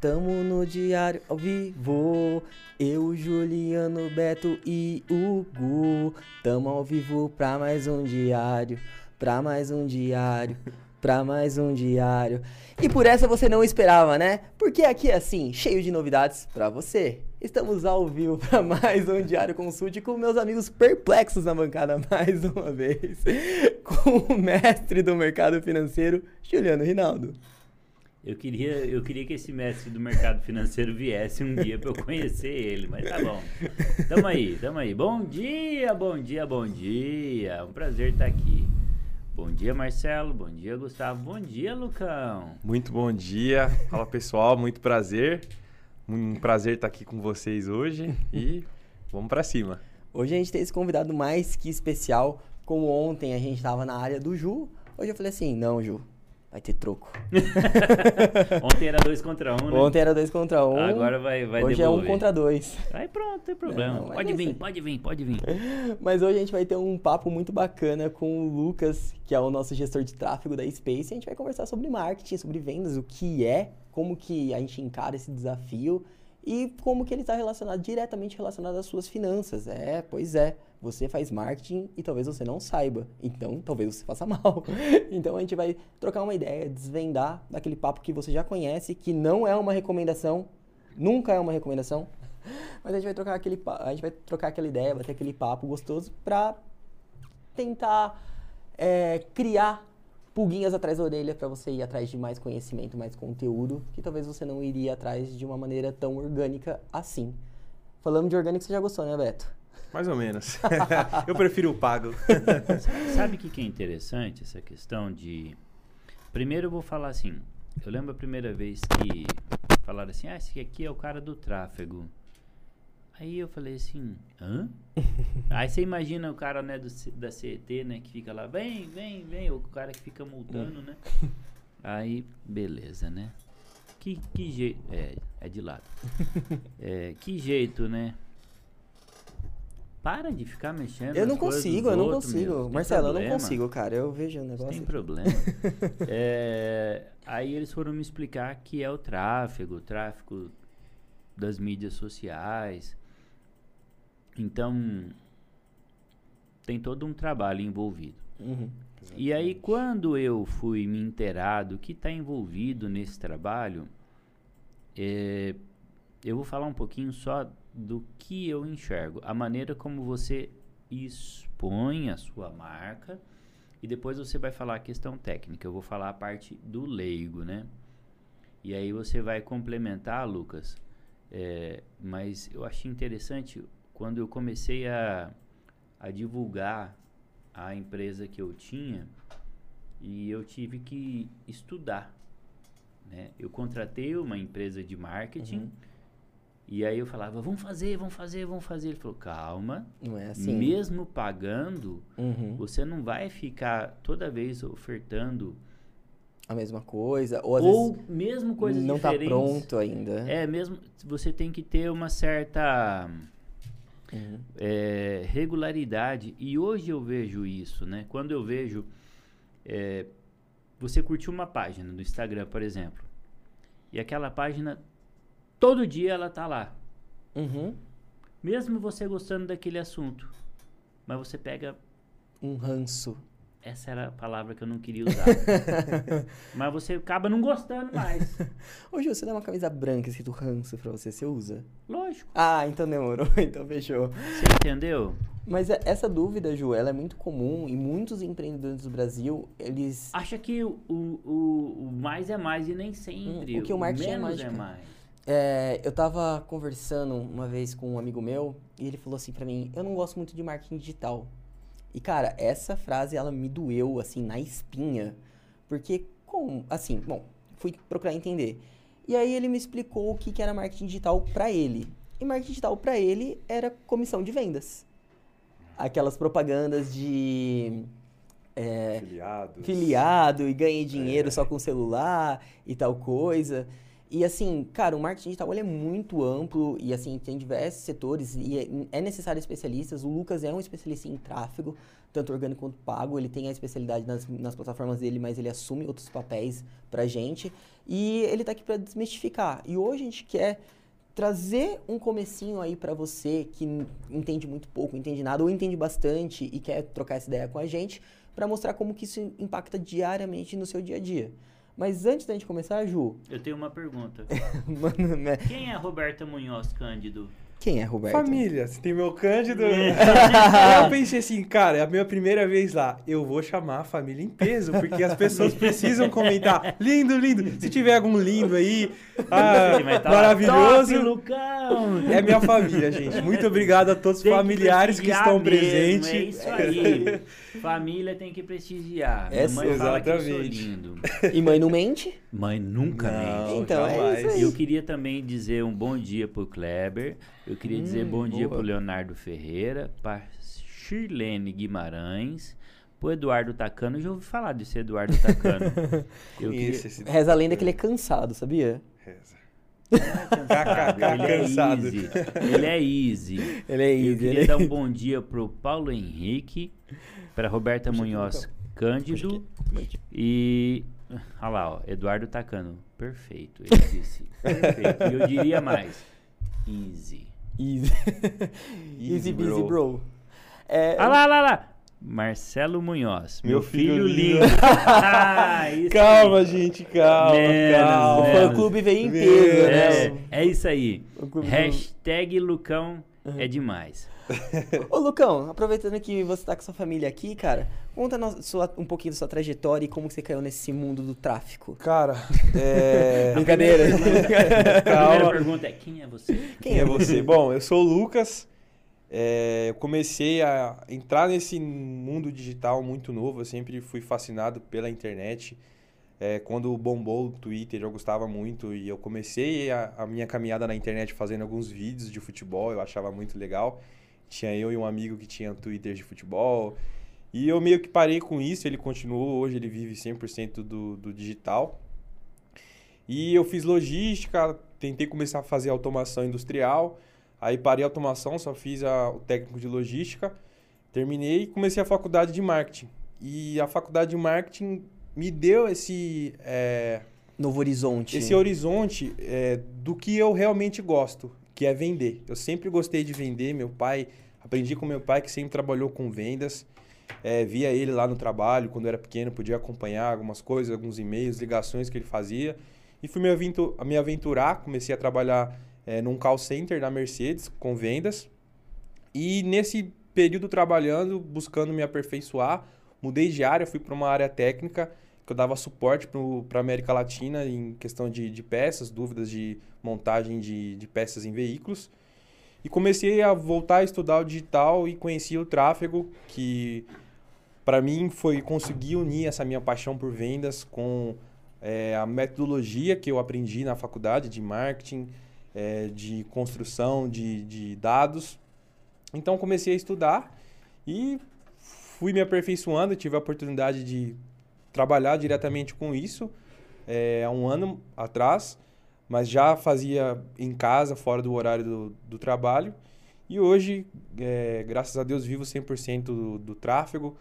tamo no diário ao vivo. Eu, Juliano, Beto e Hugo. Tamo ao vivo pra mais um diário. Pra mais um diário. Pra mais um diário. E por essa você não esperava, né? Porque aqui é assim, cheio de novidades pra você. Estamos ao vivo para mais um Diário Consulte com meus amigos perplexos na bancada mais uma vez, com o mestre do mercado financeiro, Juliano Rinaldo. Eu queria, eu queria que esse mestre do mercado financeiro viesse um dia para eu conhecer ele, mas tá bom. Tamo aí, tamo aí. Bom dia, bom dia, bom dia. Um prazer estar aqui. Bom dia, Marcelo. Bom dia, Gustavo. Bom dia, Lucão. Muito bom dia. Fala, pessoal. Muito prazer. Um prazer estar aqui com vocês hoje e vamos para cima. Hoje a gente tem esse convidado mais que especial. Como ontem a gente estava na área do Ju, hoje eu falei assim: não, Ju, Vai ter troco. Ontem era dois contra um, né? Ontem era dois contra um. Agora vai, vai Hoje devolver. é um contra dois. Aí pronto, tem problema. Não, pode vir, pode vir, pode vir. Mas hoje a gente vai ter um papo muito bacana com o Lucas, que é o nosso gestor de tráfego da Space. A gente vai conversar sobre marketing, sobre vendas, o que é, como que a gente encara esse desafio e como que ele está relacionado, diretamente relacionado às suas finanças. É, pois é. Você faz marketing e talvez você não saiba. Então, talvez você faça mal. então, a gente vai trocar uma ideia, desvendar daquele papo que você já conhece, que não é uma recomendação, nunca é uma recomendação. Mas a gente vai trocar aquele, a gente vai trocar aquela ideia, bater aquele papo gostoso para tentar é, criar pulguinhas atrás da orelha para você ir atrás de mais conhecimento, mais conteúdo, que talvez você não iria atrás de uma maneira tão orgânica assim. Falando de orgânico, você já gostou, né, Beto? Mais ou menos. eu prefiro o pago. Sabe o que, que é interessante essa questão de. Primeiro eu vou falar assim. Eu lembro a primeira vez que falaram assim: ah, esse aqui é o cara do tráfego. Aí eu falei assim, hã? Aí você imagina o cara, né, do, da CET, né, que fica lá, vem, vem, vem, o cara que fica multando, né? Aí, beleza, né? Que, que jeito, é, é de lado. É, que jeito, né? Para de ficar mexendo. Eu não consigo, eu não consigo. Marcelo, eu não consigo, cara. Eu vejo o negócio. Tem problema. é, aí eles foram me explicar que é o tráfego, o tráfego das mídias sociais. Então, tem todo um trabalho envolvido. Uhum. E aí, quando eu fui me inteirar do que está envolvido nesse trabalho, é, eu vou falar um pouquinho só do que eu enxergo, a maneira como você expõe a sua marca e depois você vai falar a questão técnica. Eu vou falar a parte do leigo, né? E aí você vai complementar, Lucas. É, mas eu achei interessante quando eu comecei a, a divulgar a empresa que eu tinha e eu tive que estudar. Né? Eu contratei uma empresa de marketing. Uhum e aí eu falava, vamos fazer, vamos fazer, vamos fazer. Ele falou, calma. Não é assim. Mesmo pagando, uhum. você não vai ficar toda vez ofertando a mesma coisa ou, ou mesmo coisas não tá diferentes. Não está pronto ainda. É mesmo. Você tem que ter uma certa uhum. é, regularidade. E hoje eu vejo isso, né? Quando eu vejo é, você curtiu uma página no Instagram, por exemplo, e aquela página Todo dia ela tá lá. Uhum. Mesmo você gostando daquele assunto. Mas você pega. Um ranço. Essa era a palavra que eu não queria usar. mas você acaba não gostando mais. Ô, Ju, você dá uma camisa branca escrito ranço pra você, você usa? Lógico. Ah, então demorou, então fechou. Você entendeu? Mas é, essa dúvida, Ju, ela é muito comum e muitos empreendedores do Brasil, eles... Acha que o, o, o mais é mais e nem sempre. Hum, o que o marketing é mais. é mais. É, eu tava conversando uma vez com um amigo meu e ele falou assim para mim: Eu não gosto muito de marketing digital. E cara, essa frase ela me doeu assim na espinha, porque com assim, bom, fui procurar entender. E aí ele me explicou o que, que era marketing digital para ele. E marketing digital para ele era comissão de vendas. Aquelas propagandas de é, filiado e ganhei dinheiro é. só com celular e tal coisa. E assim, cara, o marketing digital é muito amplo e assim, tem diversos setores e é, é necessário especialistas. O Lucas é um especialista em tráfego, tanto orgânico quanto pago. Ele tem a especialidade nas, nas plataformas dele, mas ele assume outros papéis pra gente. E ele tá aqui para desmistificar. E hoje a gente quer trazer um comecinho aí para você que entende muito pouco, entende nada ou entende bastante e quer trocar essa ideia com a gente, para mostrar como que isso impacta diariamente no seu dia a dia. Mas antes da gente começar, Ju. Eu tenho uma pergunta. Mano, né? Quem é Roberta Munhoz Cândido? Quem é Roberto? Família, você tem meu Cândido. Aí eu pensei assim, cara, é a minha primeira vez lá. Eu vou chamar a família em peso, porque as pessoas precisam comentar. Lindo, lindo. Se tiver algum lindo aí, ah, maravilhoso. Top, Lucão! É minha família, gente. Muito obrigado a todos os que familiares que, prestigiar estão mesmo, presentes. É isso aí. Família tem que prestigiar. Essa- mãe que exatamente. lindo. E mãe não mente? Mãe nunca Não, mente. Então, é isso aí. Eu queria também dizer um bom dia pro Kleber. Eu queria dizer Hum, bom dia boa. pro Leonardo Ferreira, pra Shirlene Guimarães, pro Eduardo Tacano. Eu já ouvi falar desse Eduardo Tacano. Eu queria... Esse Reza a lenda que ele é cansado, sabia? Reza. ele é cansado. easy. Ele é easy. Ele é Eu easy. queria ele- dar um bom dia pro Paulo Henrique, pra Roberta Munhoz Cândido e. Olha lá, ó, Eduardo Tacano. Perfeito, ele disse. Perfeito. E eu diria mais. Easy. Easy. Easy busy, bro. bro. É, Olha lá, olha lá, lá. Marcelo Munhoz. Meu, Meu filho, filho lindo. lindo. Ah, isso Calma, aí. gente, calma, Menos, calma. o menos. fã-clube veio É, peso, né? é isso aí. O Hashtag Lucão é demais. Ô, Lucão, aproveitando que você tá com sua família aqui, cara, conta no- sua- um pouquinho da sua trajetória e como você caiu nesse mundo do tráfico. Cara, é... Brincadeira. A primeira Calma. pergunta é: quem é você? Quem é você? Bom, eu sou o Lucas. É, eu comecei a entrar nesse mundo digital muito novo. Eu sempre fui fascinado pela internet. É, quando bombou o Twitter, eu gostava muito e eu comecei a, a minha caminhada na internet fazendo alguns vídeos de futebol. Eu achava muito legal. Tinha eu e um amigo que tinha Twitter de futebol. E eu meio que parei com isso. Ele continuou. Hoje ele vive 100% do, do digital. E eu fiz logística, tentei começar a fazer automação industrial. Aí parei a automação, só fiz a- o técnico de logística. Terminei e comecei a faculdade de marketing. E a faculdade de marketing me deu esse, é, Novo Horizonte. esse horizonte é, do que eu realmente gosto, que é vender. Eu sempre gostei de vender. Meu pai, aprendi com meu pai que sempre trabalhou com vendas. É, via ele lá no trabalho, quando eu era pequeno, podia acompanhar algumas coisas, alguns e-mails, ligações que ele fazia. E fui me, aventurar, comecei a trabalhar é, num call center da Mercedes com vendas. E nesse período trabalhando, buscando me aperfeiçoar, mudei de área, fui para uma área técnica, que eu dava suporte para a América Latina em questão de, de peças, dúvidas de montagem de, de peças em veículos. E comecei a voltar a estudar o digital e conheci o tráfego, que para mim foi conseguir unir essa minha paixão por vendas com é, a metodologia que eu aprendi na faculdade de marketing, é, de construção de, de dados. Então comecei a estudar e fui me aperfeiçoando, tive a oportunidade de trabalhar diretamente com isso é, há um ano atrás, mas já fazia em casa, fora do horário do, do trabalho. E hoje, é, graças a Deus, vivo 100% do, do tráfego.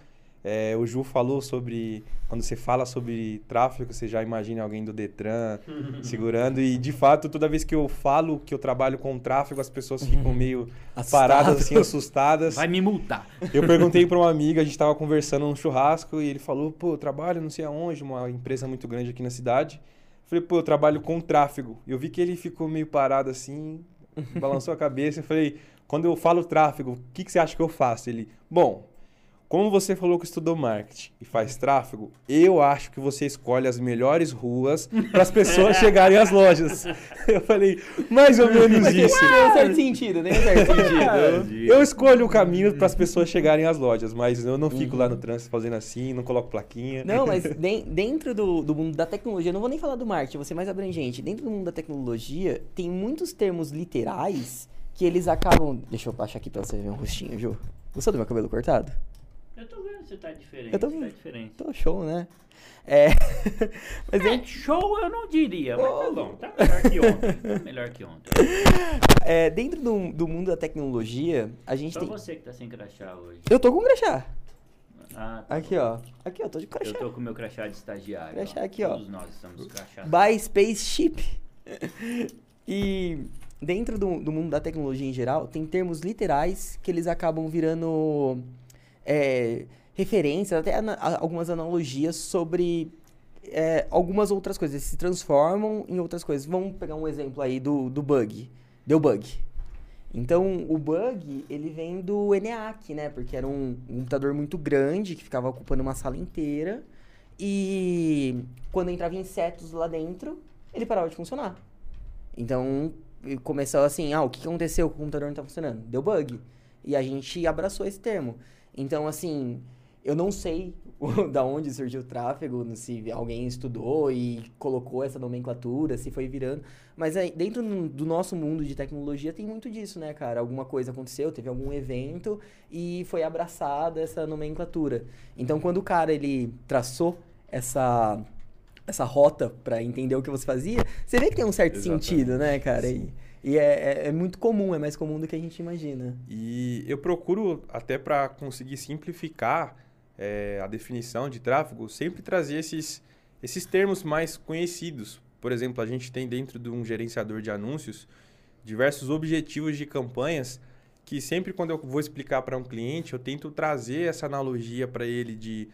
É, o Ju falou sobre. Quando você fala sobre tráfego, você já imagina alguém do Detran segurando. E de fato, toda vez que eu falo que eu trabalho com tráfego, as pessoas ficam meio Assustado. paradas, assim, assustadas. Vai me multar. Eu perguntei para uma amiga, a gente tava conversando num churrasco e ele falou: pô, eu trabalho não sei aonde, uma empresa muito grande aqui na cidade. Eu falei, pô, eu trabalho com tráfego. Eu vi que ele ficou meio parado assim, balançou a cabeça. Eu falei, quando eu falo tráfego, o que, que você acha que eu faço? Ele, bom, como você falou que estudou marketing e faz tráfego, eu acho que você escolhe as melhores ruas para as pessoas chegarem às lojas. Eu falei, mais ou menos isso. Tem um certo sentido, tem um certo sentido. Eu escolho o caminho para as pessoas chegarem às lojas, mas eu não fico lá no trânsito fazendo assim, não coloco plaquinha. Não, mas den- dentro do, do mundo da tecnologia, eu não vou nem falar do marketing, vou ser mais abrangente. Dentro do mundo da tecnologia, tem muitos termos literais que eles acabam. Deixa eu baixar aqui pra você ver um rostinho, Ju. Gostou do meu cabelo cortado? Eu tô vendo você tá diferente, Eu tô- tá diferente. Tô show, né? É. Mas É, dentro, show eu não diria, mas tá bom, tá melhor que ontem. Tá melhor que ontem. é, dentro do, do mundo da tecnologia, a gente Só tem. você que tá sem crachá hoje. Eu tô com crachá. Ah, tá Aqui, bom. ó. Aqui, ó, tô de crachá. Eu tô com meu crachá de estagiário. Crachá aqui, ó. Todos nós estamos crachá. By Spaceship. e dentro do, do mundo da tecnologia em geral, tem termos literais que eles acabam virando é, referências, até algumas analogias sobre é, algumas outras coisas. Eles se transformam em outras coisas. Vamos pegar um exemplo aí do, do bug. Deu bug. Então, o bug, ele vem do ENIAC, né? Porque era um, um computador muito grande que ficava ocupando uma sala inteira. E quando entrava insetos lá dentro, ele parava de funcionar. Então, começou assim, ah, o que aconteceu o computador não tá funcionando? Deu bug. E a gente abraçou esse termo. Então, assim, eu não sei da onde surgiu o tráfego, se alguém estudou e colocou essa nomenclatura, se foi virando. Mas aí, dentro do nosso mundo de tecnologia tem muito disso, né, cara? Alguma coisa aconteceu, teve algum evento e foi abraçada essa nomenclatura. Então, quando o cara ele traçou essa essa rota pra entender o que você fazia, você vê que tem um certo Exatamente. sentido, né, cara? E. e é, é- é muito comum, é mais comum do que a gente imagina. E eu procuro, até para conseguir simplificar é, a definição de tráfego, sempre trazer esses, esses termos mais conhecidos. Por exemplo, a gente tem dentro de um gerenciador de anúncios diversos objetivos de campanhas que sempre quando eu vou explicar para um cliente, eu tento trazer essa analogia para ele de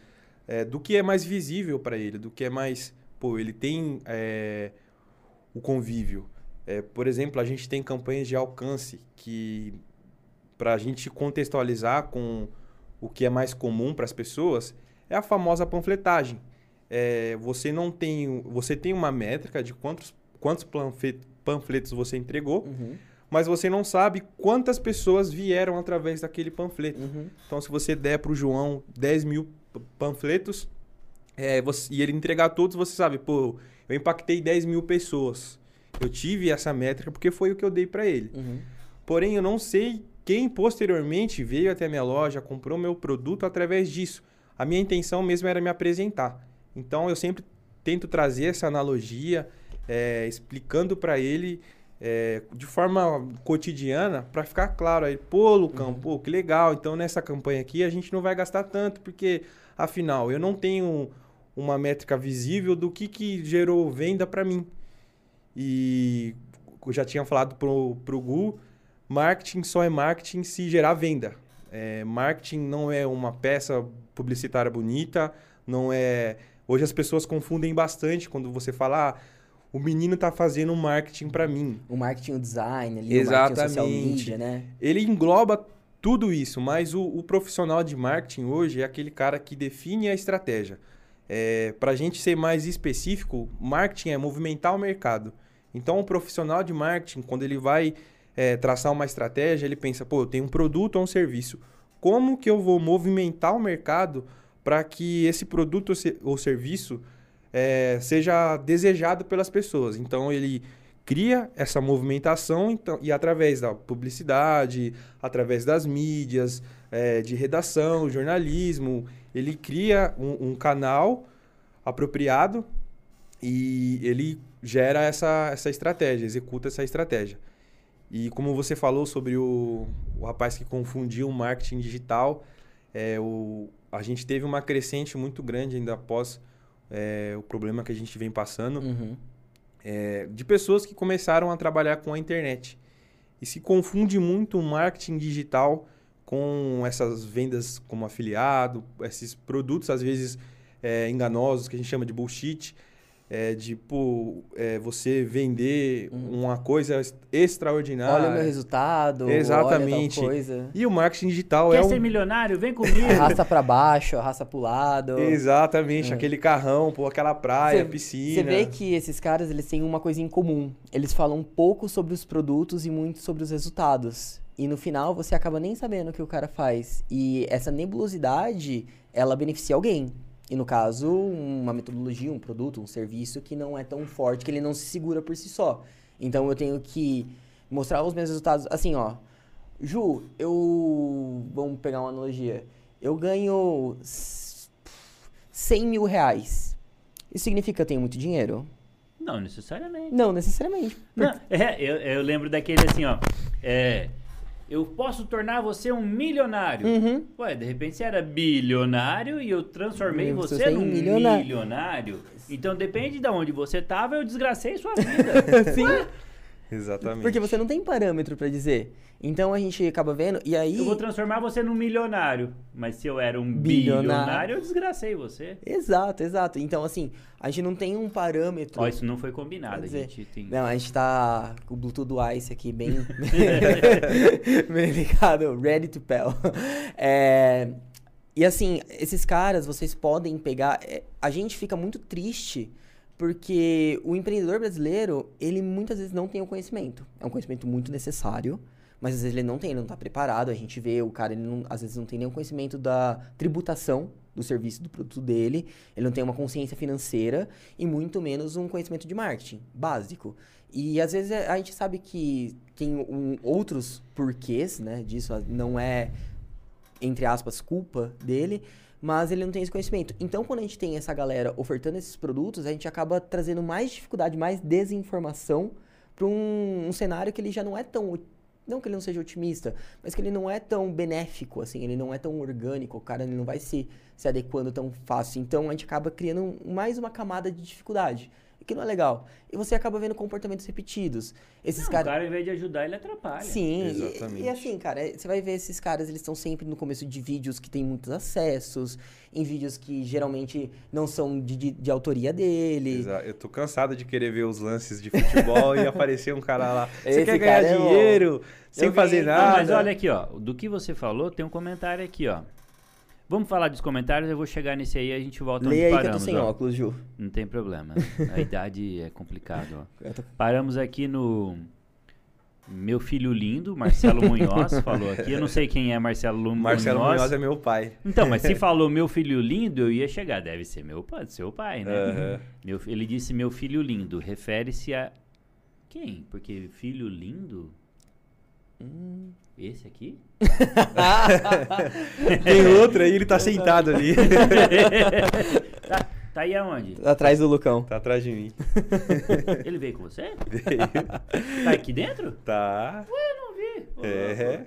é, do que é mais visível para ele, do que é mais, pô, ele tem é, o convívio. É, por exemplo, a gente tem campanhas de alcance que para a gente contextualizar com o que é mais comum para as pessoas, é a famosa panfletagem. É, você não tem, você tem uma métrica de quantos, quantos panfle- panfletos você entregou, Uhum, mas você não sabe quantas pessoas vieram através daquele panfleto. uhum. Então, se você der para o João 10 mil panfletos é, você- e ele entregar todos, você sabe, pô, eu impactei 10 mil pessoas. Eu tive essa métrica porque foi o que eu dei para ele. Uhum. Porém, eu não sei quem posteriormente veio até a minha loja, comprou meu produto através disso. A minha intenção mesmo era me apresentar. Então, eu sempre tento trazer essa analogia, é, explicando para ele é, de forma cotidiana, para ficar claro aí, pô, Lucão, pô, que legal. Então, nessa campanha aqui, a gente não vai gastar tanto, porque, afinal, eu não tenho uma métrica visível do que, que gerou venda para mim. E eu já tinha falado pro, pro Gu, marketing só é marketing se gerar venda. É, marketing não é uma peça publicitária bonita, não é... Hoje as pessoas confundem bastante quando você fala, ah, o menino tá fazendo marketing para mim. O marketing, o design ali, o marketing social Exatamente. media, né? Ele engloba tudo isso, mas o, o profissional de marketing hoje é aquele cara que define a estratégia. É, Para a gente ser mais específico, marketing é movimentar o mercado. Então, o profissional de marketing, quando ele vai é, traçar uma estratégia, ele pensa: pô, eu tenho um produto ou um serviço. Como que eu vou movimentar o mercado para que esse produto ou serviço é, seja desejado pelas pessoas? Então, ele cria essa movimentação então, e através da publicidade, através das mídias, é, de redação, jornalismo, ele cria um, um canal apropriado e ele gera essa, essa estratégia, executa essa estratégia. E como você falou sobre o, o rapaz que confundiu o marketing digital, é, o, a gente teve uma crescente muito grande ainda após é, o problema que a gente vem passando Uhum. é, de pessoas que começaram a trabalhar com a internet. E se confunde muito o marketing digital com essas vendas como afiliado, esses produtos às vezes é, enganosos que a gente chama de bullshit. É, de pô, é, você vender uma coisa ex- extraordinária. Olha o meu resultado, Exatamente. olha tal coisa. E o marketing digital Quer é ser um... milionário? Vem comigo. Arrasta pra baixo, arrasta pro lado. Exatamente, aquele carrão, pô, aquela praia, Cê- piscina. Você vê que esses caras, eles têm uma coisa em comum. Eles falam um pouco sobre os produtos e muito sobre os resultados. E no final, você acaba nem sabendo o que o cara faz. E essa nebulosidade, ela beneficia alguém. E no caso, uma metodologia, um produto, um serviço que não é tão forte, que ele não se segura por si só. Então eu tenho que mostrar os meus resultados. Assim, ó. Ju, eu. Vamos pegar uma analogia. eu ganho 100 mil reais. Isso significa que eu tenho muito dinheiro? Não necessariamente. Não necessariamente. Não, é, eu, eu lembro daquele assim, ó. É, eu posso tornar você um milionário. Uhum. Ué, de repente você era bilionário e eu transformei Hum, você você num em milionário. milionário. Então depende de onde você tava, eu desgracei sua vida. Sim, Exatamente. porque você não tem parâmetro pra dizer. Então a gente acaba vendo, e aí... Eu vou transformar você num milionário. Mas se eu era um Bilionário. bilionário, eu desgracei você. Exato, exato. Então, assim, a gente não tem um parâmetro. Ó, isso não foi combinado. Quer A dizer, gente tem... Não, a gente tá com o Bluetooth do Ice aqui bem. bem ligado, ready to pell. É, e assim, esses caras, vocês podem pegar. é, a gente fica muito triste porque o empreendedor brasileiro, ele muitas vezes não tem o conhecimento. É um conhecimento muito necessário. Mas às vezes ele não tem, ele não tá preparado. A gente vê o cara, ele não- às vezes não tem nenhum conhecimento da tributação do serviço, do produto dele. Ele não tem uma consciência financeira e muito menos um conhecimento de marketing básico. E às vezes é- a gente sabe que tem um- outros porquês, né, disso. Não é, entre aspas, culpa dele, mas ele não tem esse conhecimento. Então, quando a gente tem essa galera ofertando esses produtos, a gente acaba trazendo mais dificuldade, mais desinformação para um, um cenário que ele já não é tão não que ele não seja otimista, mas que ele não é tão benéfico, assim, ele não é tão orgânico, o cara ele não vai se, se adequando tão fácil. Então a gente acaba criando mais uma camada de dificuldade, que não é legal. E você acaba vendo comportamentos repetidos. Esses Não, o caras. cara, ao invés de ajudar, ele atrapalha. Sim, e- Exatamente. E, assim, cara, você vai ver esses caras, eles estão sempre no começo de vídeos que tem muitos acessos, em vídeos que geralmente não são de, de, de autoria dele. Exa- Eu tô cansado de querer ver os lances de futebol e aparecer um cara lá. Você Esse quer ganhar é bom. dinheiro sem Eu fazer vi. Não, nada? mas olha aqui, ó. Do que você falou, tem um comentário aqui, ó. Vamos falar dos comentários, eu vou chegar nesse aí e a gente volta Leia aí onde que eu tô paramos. sem ó. óculos, Ju. Não tem problema. A idade é complicado, ó. Tô- Paramos aqui no meu filho lindo, Marcelo Munhoz, falou aqui. Eu não sei quem é Marcelo Lu- Marcelo Munhoz é meu pai. Então, mas se falou meu filho lindo, eu ia chegar. Deve ser meu pai, seu pai, né? Aham. Meu ele disse meu filho lindo. Refere-se a quem? Porque filho lindo? Hum. Esse aqui? Tem outro aí, ele tá sentado ali. tá, tá aí aonde? Atrás do Lucão. tá atrás de mim. Ele veio com você? Tá aqui dentro? Tá. Eu não vi. Ô, É.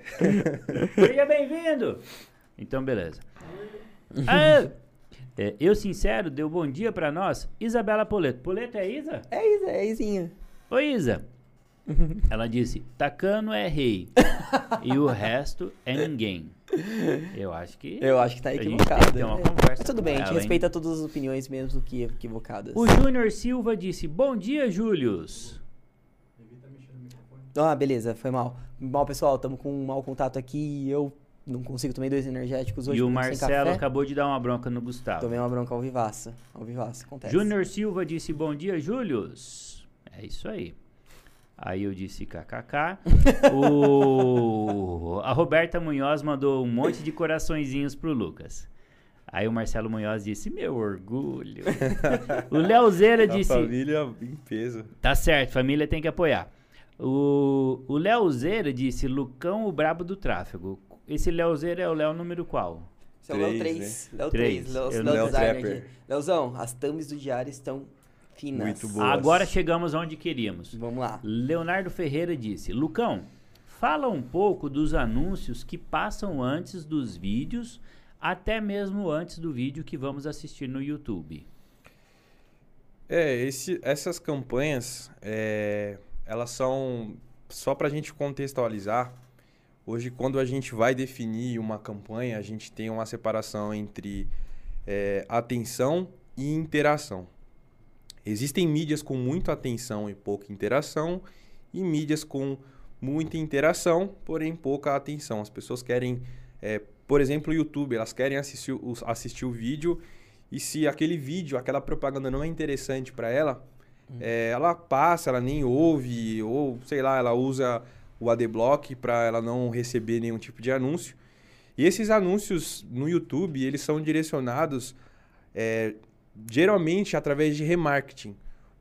Seja bem-vindo. Então, beleza. Ah, é, eu, sincero, deu bom dia pra nós. Isabela Poleto. Poleto é Isa? É isso, é Izinha. Oi, Isa. Ela disse, Tacano é rei e o resto é ninguém. Eu acho que... Eu acho que tá equivocado. né? Mas tudo bem, a gente ela, hein? respeita todas as opiniões mesmo que equivocadas. O Júnior Silva disse, bom dia, Július. Ah, beleza, foi mal. Mal, pessoal, estamos com um mau contato aqui e eu não consigo tomar dois energéticos hoje. e o Marcelo acabou de dar uma bronca no Gustavo. Tomei uma bronca ao vivaça. Ao vivaça, acontece. Júnior Silva disse bom dia, Július. É isso aí. Aí eu disse kkk. o... A Roberta Munhoz mandou um monte de coraçõezinhos pro Lucas. Aí o Marcelo Munhoz disse, meu orgulho. o Leozeira A disse, família em peso. tá certo, família tem que apoiar. O, o Leozeira disse, Lucão, o brabo do tráfego. Esse Leozeira é o Léo número qual? Esse é o Léo Três, 3. Léo Três. 3. Léo, Léo Léo as thumbs do diário estão finas. Muito boas. Agora chegamos onde queríamos. Vamos lá. Leonardo Ferreira disse: Lucão, fala um pouco dos anúncios que passam antes dos vídeos, até mesmo antes do vídeo que vamos assistir no YouTube. É, esse- essas campanhas, é, elas são só para a gente contextualizar. Hoje, quando a gente vai definir uma campanha, a gente tem uma separação entre é, atenção e interação. Existem mídias com muita atenção e pouca interação, e mídias com muita interação, porém pouca atenção. As pessoas querem, é, por exemplo, o YouTube, elas querem assistir o, assistir o vídeo e se aquele vídeo, aquela propaganda não é interessante para ela, é, ela passa, ela nem ouve, ou sei lá, ela usa o AdBlock para ela não receber nenhum tipo de anúncio. E esses anúncios no YouTube, eles são direcionados é, geralmente através de remarketing.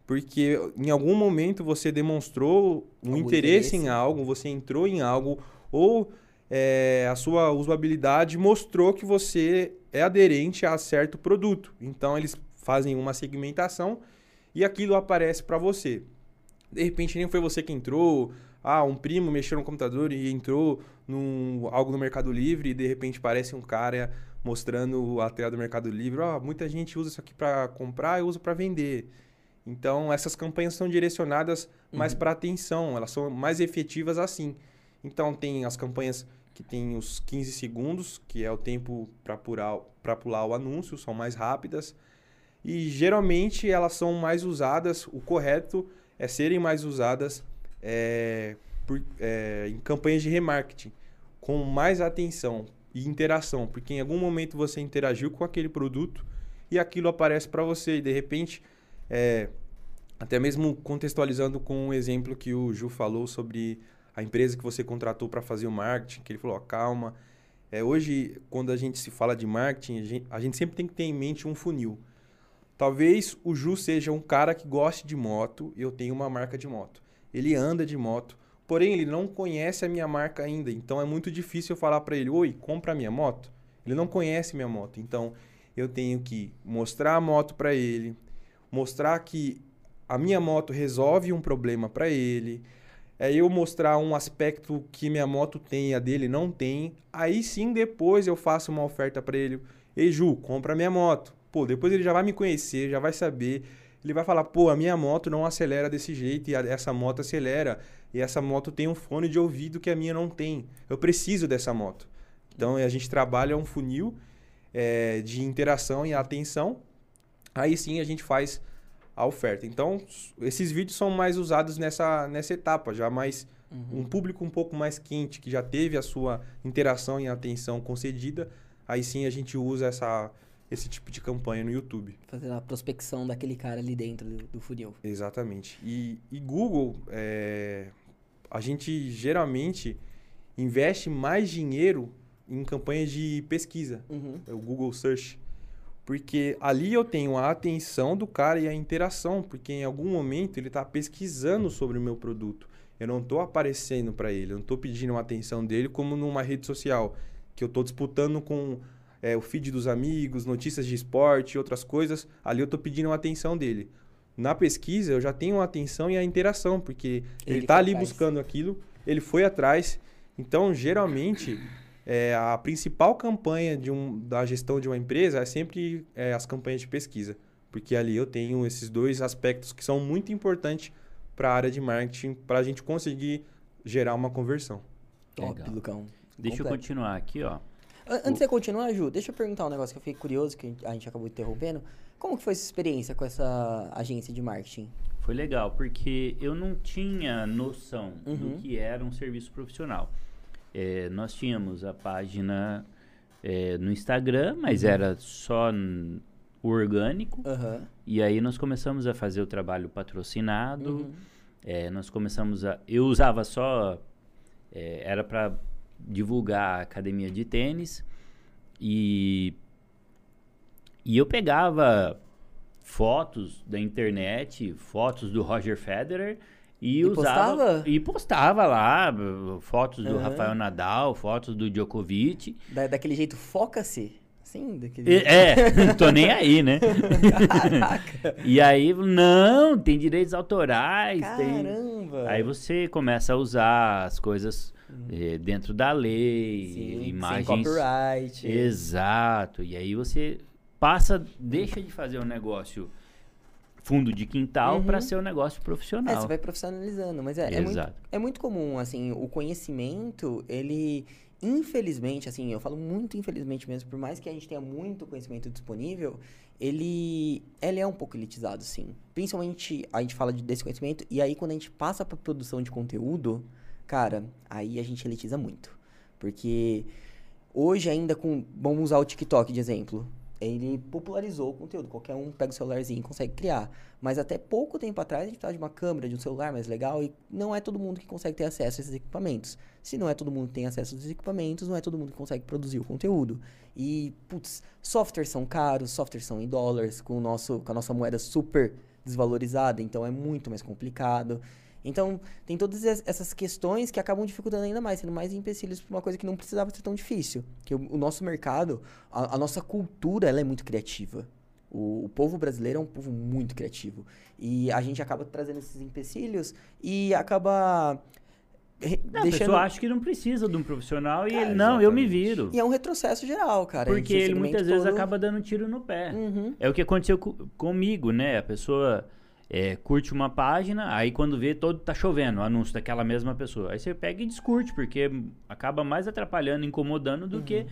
Porque em algum momento você demonstrou um Algum interesse, interesse. em algo, você entrou em algo, ou é, a sua usabilidade mostrou que você é aderente a certo produto. Então eles fazem uma segmentação e aquilo aparece para você. De repente nem foi você que entrou, ah, um primo mexeu no computador e entrou num algo no Mercado Livre e de repente parece um cara mostrando a tela do Mercado Livre, ó, oh, muita gente usa isso aqui para comprar e usa para vender. Então essas campanhas são direcionadas uhum. mais para atenção, elas são mais efetivas assim. Então tem as campanhas que tem os 15 segundos, que é o tempo para pular, pular o anúncio, são mais rápidas. E geralmente elas são mais usadas, o correto é serem mais usadas é, por, é, em campanhas de remarketing, com mais atenção e interação, porque em algum momento você interagiu com aquele produto e aquilo aparece para você e de repente, é, até mesmo contextualizando com um exemplo que o Ju falou sobre a empresa que você contratou para fazer o marketing, que ele falou, calma. É, hoje, quando a gente se fala de marketing, a gente, a gente sempre tem que ter em mente um funil. Talvez o Ju seja um cara que goste de moto e eu tenho uma marca de moto. Ele anda de moto, porém ele não conhece a minha marca ainda, então é muito difícil eu falar para ele: "Oi, compra a minha moto". Ele não conhece minha moto, então eu tenho que mostrar a moto para ele, mostrar que a minha moto resolve um problema para ele, é eu mostrar um aspecto que minha moto tem e a dele não tem. Aí sim, depois eu faço uma oferta para ele. Ei, Ju, compra minha moto. Pô, depois ele já vai me conhecer, já vai saber. Ele vai falar, pô, a minha moto não acelera desse jeito e a, essa moto acelera. E essa moto tem um fone de ouvido que a minha não tem. Eu preciso dessa moto. Então a gente trabalha um funil é, de interação e atenção. Aí sim a gente faz a oferta. Então, esses vídeos são mais usados nessa, nessa etapa, já mais uhum. um público um pouco mais quente, que já teve a sua interação e atenção concedida, aí sim a gente usa essa, esse tipo de campanha no YouTube. Fazer a prospecção daquele cara ali dentro do, do funil. Exatamente. E, e Google, é, a gente geralmente investe mais dinheiro em campanhas de pesquisa, uhum. É o Google Search. Porque ali eu tenho a atenção do cara e a interação, porque em algum momento ele está pesquisando sobre o meu produto. Eu não estou aparecendo para ele, eu não estou pedindo a atenção dele como numa rede social, que eu estou disputando com é, o feed dos amigos, notícias de esporte e outras coisas. Ali eu estou pedindo a atenção dele. Na pesquisa eu já tenho a atenção e a interação, porque ele está ali atrás. buscando aquilo, ele foi atrás. Então, geralmente, é, a principal campanha de um, da gestão de uma empresa é sempre é, as campanhas de pesquisa, porque ali eu tenho esses dois aspectos que são muito importantes para a área de marketing, para a gente conseguir gerar uma conversão. Top, Legal. Lucão. Deixa Completo. eu continuar aqui, ó. Antes de você continuar, Ju, deixa eu perguntar um negócio que eu fiquei curioso, que a gente acabou interrompendo. Como que foi essa experiência com essa agência de marketing? Foi legal, porque eu não tinha noção uhum. do que era um serviço profissional. É, nós tínhamos a página é, no Instagram, mas uhum. era só o orgânico. Uhum. E aí nós começamos a fazer o trabalho patrocinado. Uhum. É, nós começamos a. Eu usava só. É, era para divulgar a academia de tênis. E. E eu pegava fotos da internet, fotos do Roger Federer e, e usava postava? e postava lá fotos do Rafael Nadal, fotos do Djokovic. Da, daquele jeito foca-se. Sim, daquele É, não tô nem aí, né? Caraca. e aí, não, tem direitos autorais. Caramba! Tem... Aí você começa a usar as coisas hum. eh, dentro da lei, Sim, imagens. Sem copyright. Exato. E aí você passa, deixa de fazer um negócio fundo de quintal uhum. para ser um negócio profissional. É, você vai profissionalizando, mas é, é, muito, é muito comum, assim, o conhecimento, ele, infelizmente, assim, eu falo muito infelizmente mesmo, por mais que a gente tenha muito conhecimento disponível, ele, ele é um pouco elitizado, sim. Principalmente, a gente fala de, desse conhecimento, e aí quando a gente passa para produção de conteúdo, cara, aí a gente elitiza muito. Porque hoje ainda com, vamos usar o TikTok de exemplo, ele popularizou o conteúdo. Qualquer um pega o celularzinho e consegue criar. Mas até pouco tempo atrás a gente precisava de uma câmera, de um celular mais legal e não é todo mundo que consegue ter acesso a esses equipamentos. Se não é todo mundo que tem acesso a esses equipamentos, não é todo mundo que consegue produzir o conteúdo. E, putz, softwares são caros, softwares são em dólares, com, o nosso, com a nossa moeda super desvalorizada, então é muito mais complicado. Então, tem todas essas questões que acabam dificultando ainda mais, sendo mais empecilhos para uma coisa que não precisava ser tão difícil. Que o, o nosso mercado, a, a, nossa cultura, ela é muito criativa. O, o, povo brasileiro é um povo muito criativo. E a gente acaba trazendo esses empecilhos e acaba não, deixando... A pessoa acha que não precisa de um profissional e ele, não, eu me viro. E é um retrocesso geral, cara. Porque ele muitas todo... vezes acaba dando um tiro no pé. Uhum. É o que aconteceu comigo, né? A pessoa é, curte uma página, aí quando vê, todo tá chovendo, o anúncio daquela mesma pessoa. Aí você pega e descurte, porque acaba mais atrapalhando, incomodando do uhum. que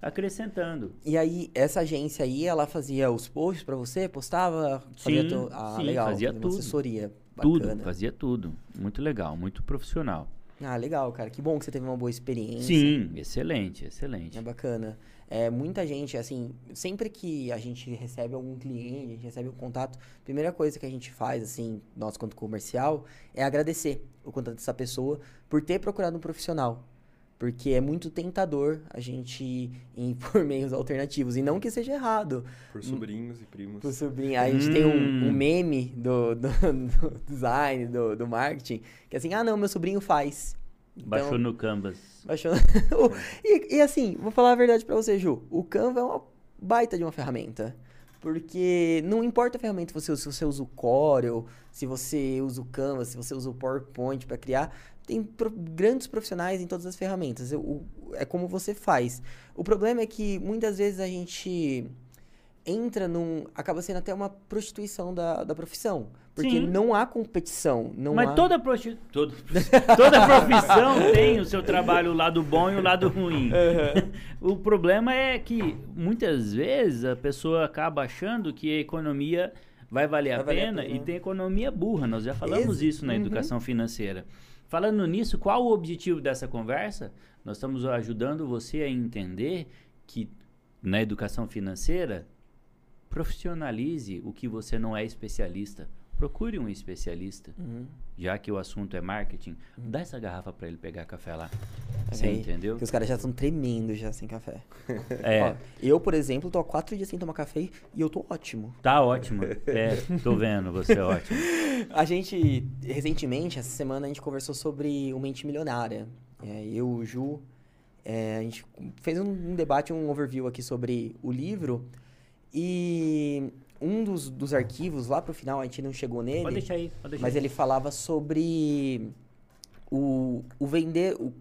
acrescentando. E aí, essa agência aí, ela fazia os posts para você, postava, fazia sim, to... ah, sim, legal, fazia tudo. assessoria. Bacana. Tudo, fazia tudo. Muito legal, muito profissional. Ah, legal, cara. Que bom que você teve uma boa experiência. Sim, excelente, excelente. É bacana. É, muita gente, assim, sempre que a gente recebe algum cliente, a gente recebe um contato, a primeira coisa que a gente faz, assim, nós quanto comercial, é agradecer o contato dessa pessoa por ter procurado um profissional. Porque é muito tentador a gente ir por meios alternativos. E não que seja errado. Por sobrinhos e primos. Por sobrinhos. A gente hum. tem um, um, meme do, do, do design, do, do, marketing, que é assim, ah não, meu sobrinho faz. Então, baixou no Canvas. Baixou no... e, e assim, vou falar a verdade para você, Ju. O Canva é uma baita de uma ferramenta. Porque não importa a ferramenta você usa, se você usa o Corel, se você usa o Canva, se você usa o PowerPoint para criar, tem pro, grandes profissionais em todas as ferramentas. Eu, é como você faz. O problema é que muitas vezes a gente entra num. acaba sendo até uma prostituição da, da profissão. Porque Sim. não há competição. Não Mas há... toda, prosti... toda, toda profissão tem o seu trabalho, o lado bom e o lado ruim. Uhum. o problema é que muitas vezes a pessoa acaba achando que a economia vai valer, vai a, valer pena, a, pena, e tem economia burra. Nós já falamos Ex isso na uhum. educação financeira. Falando nisso, qual o objetivo dessa conversa? Nós estamos ajudando você a entender que na educação financeira, profissionalize o que você não é especialista. Procure um especialista. Uhum. Já que o assunto é marketing, uhum. dá essa garrafa para ele pegar café lá. Você okay. entendeu? Que os caras já estão tremendo já sem café. É. Ó, eu, por exemplo, tô há quatro dias sem tomar café e eu tô ótimo. Tá ótimo. É, tô vendo, você é ótimo. A gente, recentemente, essa semana, a gente conversou sobre o Mente Milionária. É, eu, o Ju, é, a gente fez um, um debate, um overview aqui sobre o livro. E um dos, dos arquivos, lá pro final, a gente não chegou nele. Pode deixar aí, pode deixar Mas aí. ele falava sobre o, o vender. O,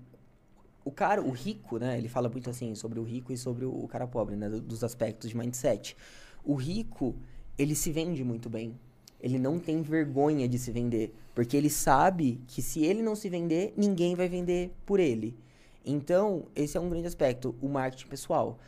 o cara, o rico, né? Ele fala muito assim sobre o rico e sobre o, o cara pobre, né? Dos aspectos de mindset. O rico, ele se vende muito bem. Ele não tem vergonha de se vender. Porque ele sabe que se ele não se vender, ninguém vai vender por ele. Então, esse é um grande aspecto, o marketing pessoal.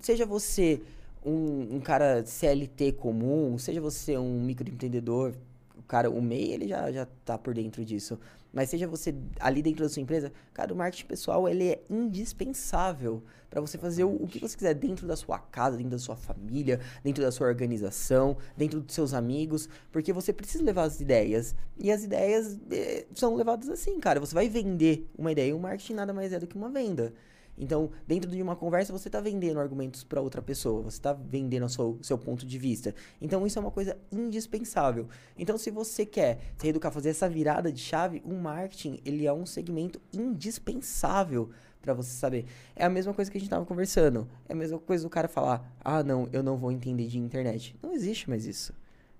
seja você um, um cara CLT comum, seja você um microempreendedor, o cara, o MEI, ele já, já tá por dentro disso. Mas seja você ali dentro da sua empresa, cara, o marketing pessoal, ele é indispensável para você fazer o, o, que você quiser dentro da sua casa, dentro da sua família, dentro da sua organização, dentro dos seus amigos, porque você precisa levar as ideias. E as ideias eh, são levadas assim, cara. Você vai vender uma ideia, e o marketing nada mais é do que uma venda. Então, dentro de uma conversa, você está vendendo argumentos para outra pessoa, você está vendendo o seu, seu, ponto de vista. Então, isso é uma coisa indispensável. Então, se você quer se reeducar, fazer essa virada de chave, o marketing ele é um segmento indispensável para você saber. É a mesma coisa que a gente estava conversando. É a mesma coisa do cara falar: ah, não, eu não vou entender de internet. Não existe mais isso.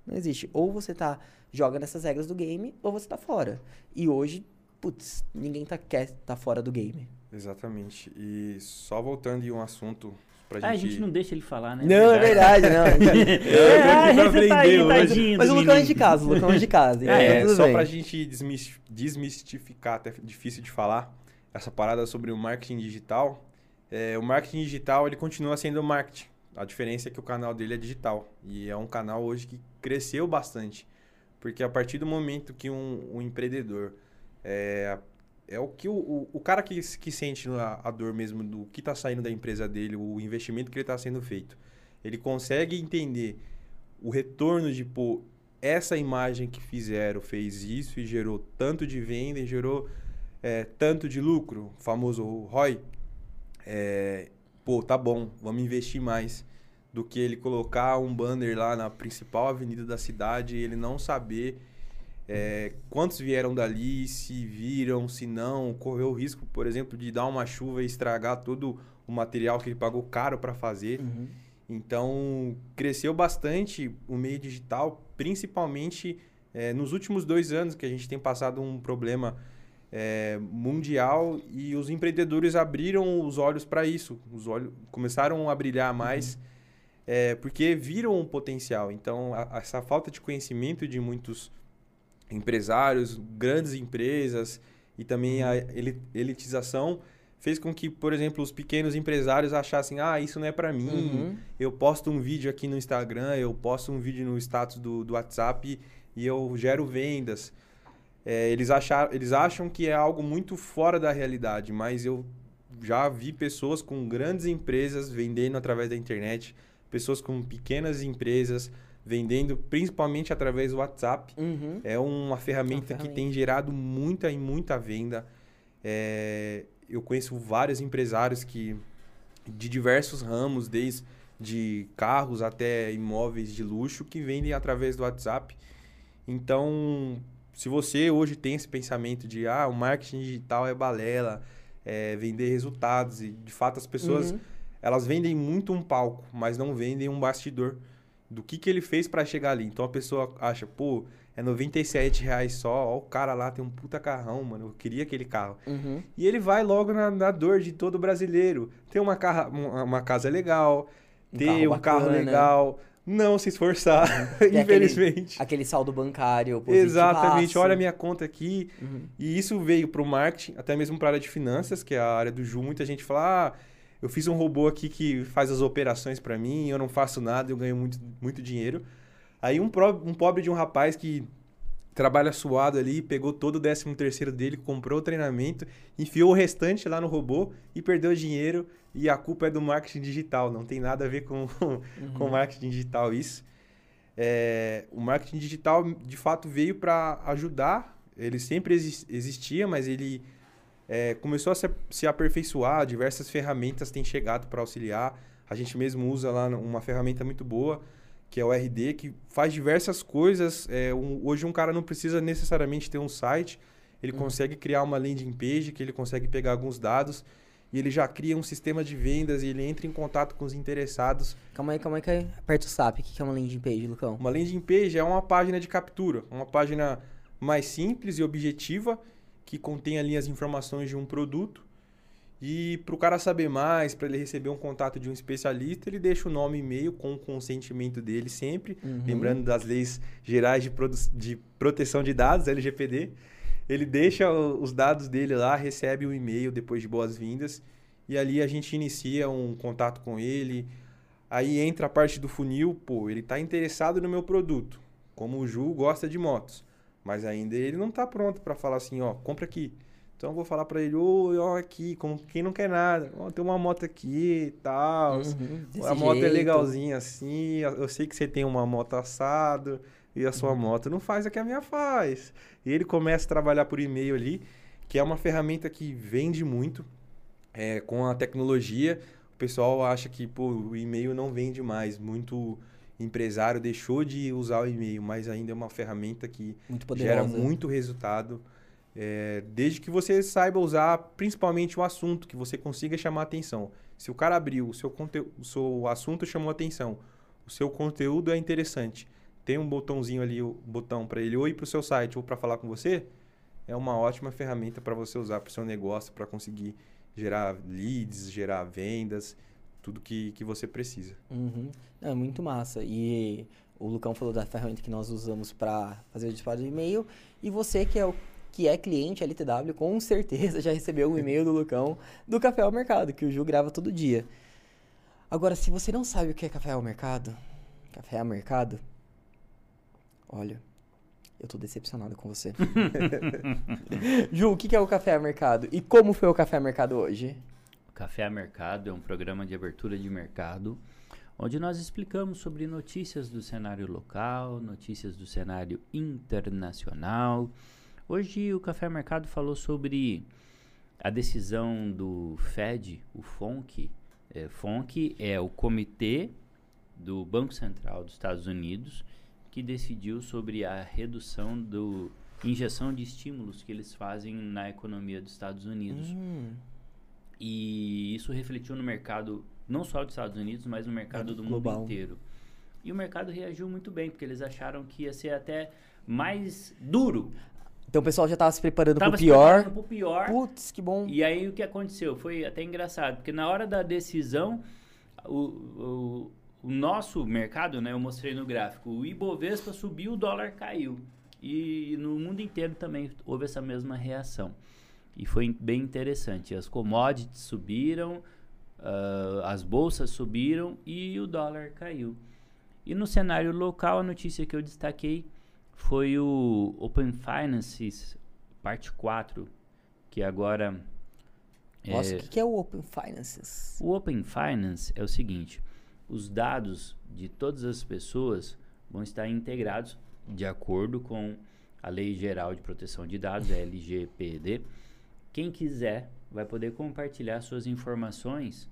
Não existe. Ou você tá joga nessas regras do game, ou você tá fora. E hoje, putz, ninguém tá, quer tá fora do game. Exatamente. E só voltando em um assunto pra ah, gente... a gente não deixa ele falar, né? Não, é verdade, não. é, você tá aí, tadinho Mas o Lucão é de casa, o Lucão é de casa. é, é só bem. pra gente desmistificar, até difícil de falar, essa parada sobre o marketing digital. É, o marketing digital, ele continua sendo marketing. A diferença é que o canal dele é digital. E é um canal hoje que cresceu bastante. Porque a partir do momento que um, um empreendedor é, é o que o, o, o cara que, que sente a, a, dor mesmo do que está saindo da empresa dele, o investimento que ele está sendo feito. Ele consegue entender o retorno de, pô, essa imagem que fizeram fez isso e gerou tanto de venda e gerou é, tanto de lucro, o famoso ROI. É, pô, tá bom, vamos investir mais do que ele colocar um banner lá na principal avenida da cidade e ele não saber É, quantos vieram dali, se viram, se não, correu o risco, por exemplo, de dar uma chuva e estragar todo o material que ele pagou caro para fazer. Uhum. Então, cresceu bastante o meio digital, principalmente é, nos últimos dois anos, que a gente tem passado um problema é, mundial e os empreendedores abriram os olhos para isso. Os olhos começaram a brilhar mais uhum. é, porque viram um potencial. Então, a, essa falta de conhecimento de muitos empresários, grandes empresas e também a elitização fez com que, por exemplo, os pequenos empresários achassem: ah, isso não é para mim. Uhum. Eu posto um vídeo aqui no Instagram, eu posto um vídeo no status do, do WhatsApp e eu gero vendas. É, eles, achar, eles acham que é algo muito fora da realidade, mas eu já vi pessoas com grandes empresas vendendo através da internet, pessoas com pequenas empresas vendendo principalmente através do WhatsApp. Uhum. É uma ferramenta, uma ferramenta, que tem gerado muita e muita venda. É, eu conheço vários empresários que de diversos ramos, desde de carros até imóveis de luxo, que vendem através do WhatsApp. Então, se você hoje tem esse pensamento de ah, o marketing digital é balela, é vender resultados, e de fato as pessoas uhum. elas vendem muito um palco, mas não vendem um bastidor do que, que ele fez para chegar ali. Então a pessoa acha, pô, é 97 reais só, ó, o cara lá tem um puta carrão, mano, eu queria aquele carro. Uhum. E ele vai logo na, na, dor de todo brasileiro. Tem uma, carra, uma, uma casa legal, um ter carro um carro legal, não se esforçar, infelizmente. Aquele, aquele, saldo bancário Exatamente, olha a minha conta aqui. Uhum. E isso veio para o marketing, até mesmo para a área de finanças, que é a área do Ju. Muita gente fala, ah, eu fiz um robô aqui que faz as operações para mim, eu não faço nada, eu ganho muito, muito dinheiro. Aí um, pro, um pobre de um rapaz que trabalha suado ali, pegou todo o 13 terceiro dele, comprou o treinamento, enfiou o restante lá no robô e perdeu dinheiro e a culpa é do marketing digital, não tem nada a ver com uhum. com marketing digital isso. É, o marketing digital de fato veio para ajudar, ele sempre existia, mas ele é, começou a se, se aperfeiçoar, diversas ferramentas têm chegado para auxiliar. A gente mesmo usa lá uma ferramenta muito boa, que é o RD, que faz diversas coisas. É, um, hoje um cara não precisa necessariamente ter um site, ele uhum. consegue criar uma landing page, que ele consegue pegar alguns dados e ele já cria um sistema de vendas e ele entra em contato com os interessados. Calma aí, calma aí, aperta o SAP. O que é uma landing page, Lucão? Uma landing page é uma página de captura, uma página mais simples e objetiva que contém ali as informações de um produto. E para o cara saber mais, para ele receber um contato de um especialista, ele deixa o nome e e-mail com o consentimento dele sempre, uhum. lembrando das leis gerais de, de proteção de dados, LGPD. Ele deixa os dados dele lá, recebe o um e-mail depois de boas-vindas e ali a gente inicia um contato com ele. Aí entra a parte do funil, pô, ele está interessado no meu produto. Como o Ju gosta de motos. Mas ainda ele não está pronto para falar assim, ó, compra aqui. Então eu vou falar para ele, ô, ó, aqui, como quem não quer nada. Ó, tem uma moto aqui e tal. Uhum, a moto é jeito. é legalzinha assim. Eu sei que você tem uma moto assado e a sua uhum. moto não faz a que a minha faz. E ele começa a trabalhar por e-mail ali, que é uma ferramenta que vende muito. É, com a tecnologia, o pessoal acha que pô, o e-mail não vende mais. Muito empresário deixou de usar o e-mail, mas ainda é uma ferramenta que muito gera muito resultado. É, desde que você saiba usar principalmente o assunto, que você consiga chamar atenção. Se o cara abriu, o seu, o seu assunto chamou atenção, o seu conteúdo é interessante, tem um botãozinho ali, o botão para ele ou ir para o seu site ou para falar com você, é uma ótima ferramenta para você usar para o seu negócio, para conseguir gerar leads, gerar vendas tudo que, que você precisa. Uhum. É muito massa. E o Lucão falou da ferramenta que nós usamos para fazer o disparo de e-mail. E você que é o que é cliente LTW, com certeza já recebeu o e-mail do Lucão do Café ao Mercado, que o Ju grava todo dia. Agora, se você não sabe o que é Café ao Mercado, Café ao Mercado, olha, eu tô decepcionado com você. Ju, o que é o Café ao Mercado? E como foi o Café ao Mercado hoje? Café a Mercado é um programa de abertura de mercado onde nós explicamos sobre notícias do cenário local, notícias do cenário internacional. Hoje o Café Mercado falou sobre a decisão do Fed, o FONC. É, FONC é o Comitê do Banco Central dos Estados Unidos que decidiu sobre a redução do injeção de estímulos que eles fazem na economia dos Estados Unidos. Hum, E isso refletiu no mercado, não só dos Estados Unidos, mas no mercado do Global. mundo inteiro. E o mercado reagiu muito bem, porque eles acharam que ia ser até mais duro. Então o pessoal já tava se preparando pro se pior. preparando pro pior. Putz, que bom. E aí o que aconteceu? Foi até engraçado, porque na hora da decisão, o, o, o nosso mercado, né, eu mostrei no gráfico, o Ibovespa subiu, o dólar caiu. E no mundo inteiro também houve essa mesma reação. E foi bem interessante. As commodities subiram, ah, as bolsas subiram e o dólar caiu. E no cenário local, a notícia que eu destaquei foi o Open Finance, parte 4, que agora. Nossa, é, o que, que é o Open Finances? o Open Finance é o seguinte: os dados de todas as pessoas vão estar integrados de acordo com a Lei Geral de Proteção de Dados, a LGPD. Quem quiser vai poder compartilhar suas informações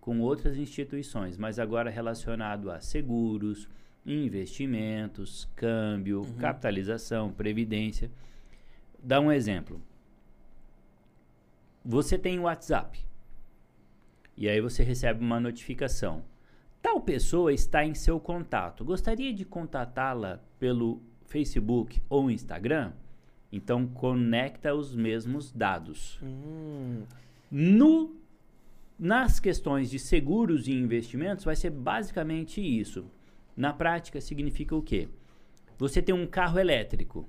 com outras instituições, mas agora relacionado a seguros, investimentos, câmbio, capitalização, previdência. Dá um exemplo. Você tem o WhatsApp. E aí você recebe uma notificação. Tal pessoa está em seu contato. Gostaria de contatá-la pelo Facebook ou Instagram? Então conecta os mesmos dados. Hum, No, nas questões de seguros e investimentos, vai ser basicamente isso. Na prática, significa o quê? Você tem um carro elétrico.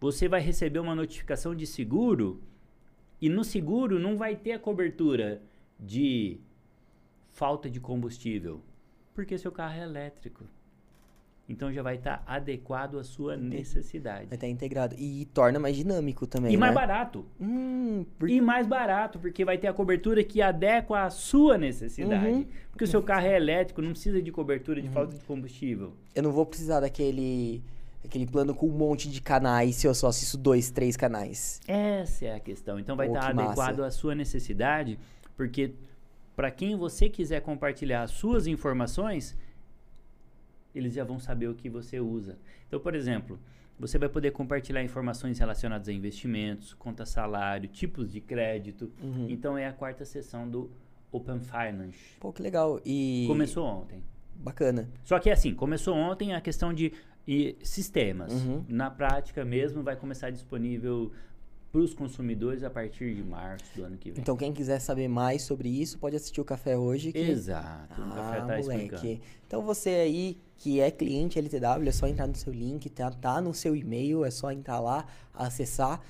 Você vai receber uma notificação de seguro e no seguro não vai ter a cobertura de falta de combustível, porque seu carro é elétrico. Então já vai estar adequado à sua necessidade. vai estar integrado. E torna mais dinâmico também. E mais né? barato. Hum, por- E mais barato, porque vai ter a cobertura que adequa à sua necessidade. Uhum. Porque o seu carro é elétrico, não precisa de cobertura de falta de combustível. eu não vou precisar daquele, aquele plano com um monte de canais se eu só assisto dois, três canais. Essa é a questão. Então vai Pô, estar massa. adequado à sua necessidade, porque para quem você quiser compartilhar as suas informações, eles já vão saber o que você usa. Então, por exemplo, você vai poder compartilhar informações relacionadas a investimentos, conta salário, tipos de crédito. Uhum. Então é a quarta sessão do Open Finance. Pô, que legal. E. Começou ontem. Bacana. Só que assim, começou ontem a questão de e, sistemas. Uhum. Na prática mesmo vai começar disponível para os consumidores a partir de março do ano que vem. Então, quem quiser saber mais sobre isso, pode assistir o café hoje. Que... Exato. o café Ah, tá moleque. explicando. Então você aí que é cliente LTW, é só entrar no seu link, tá, tá no seu e-mail, é só entrar lá, acessar.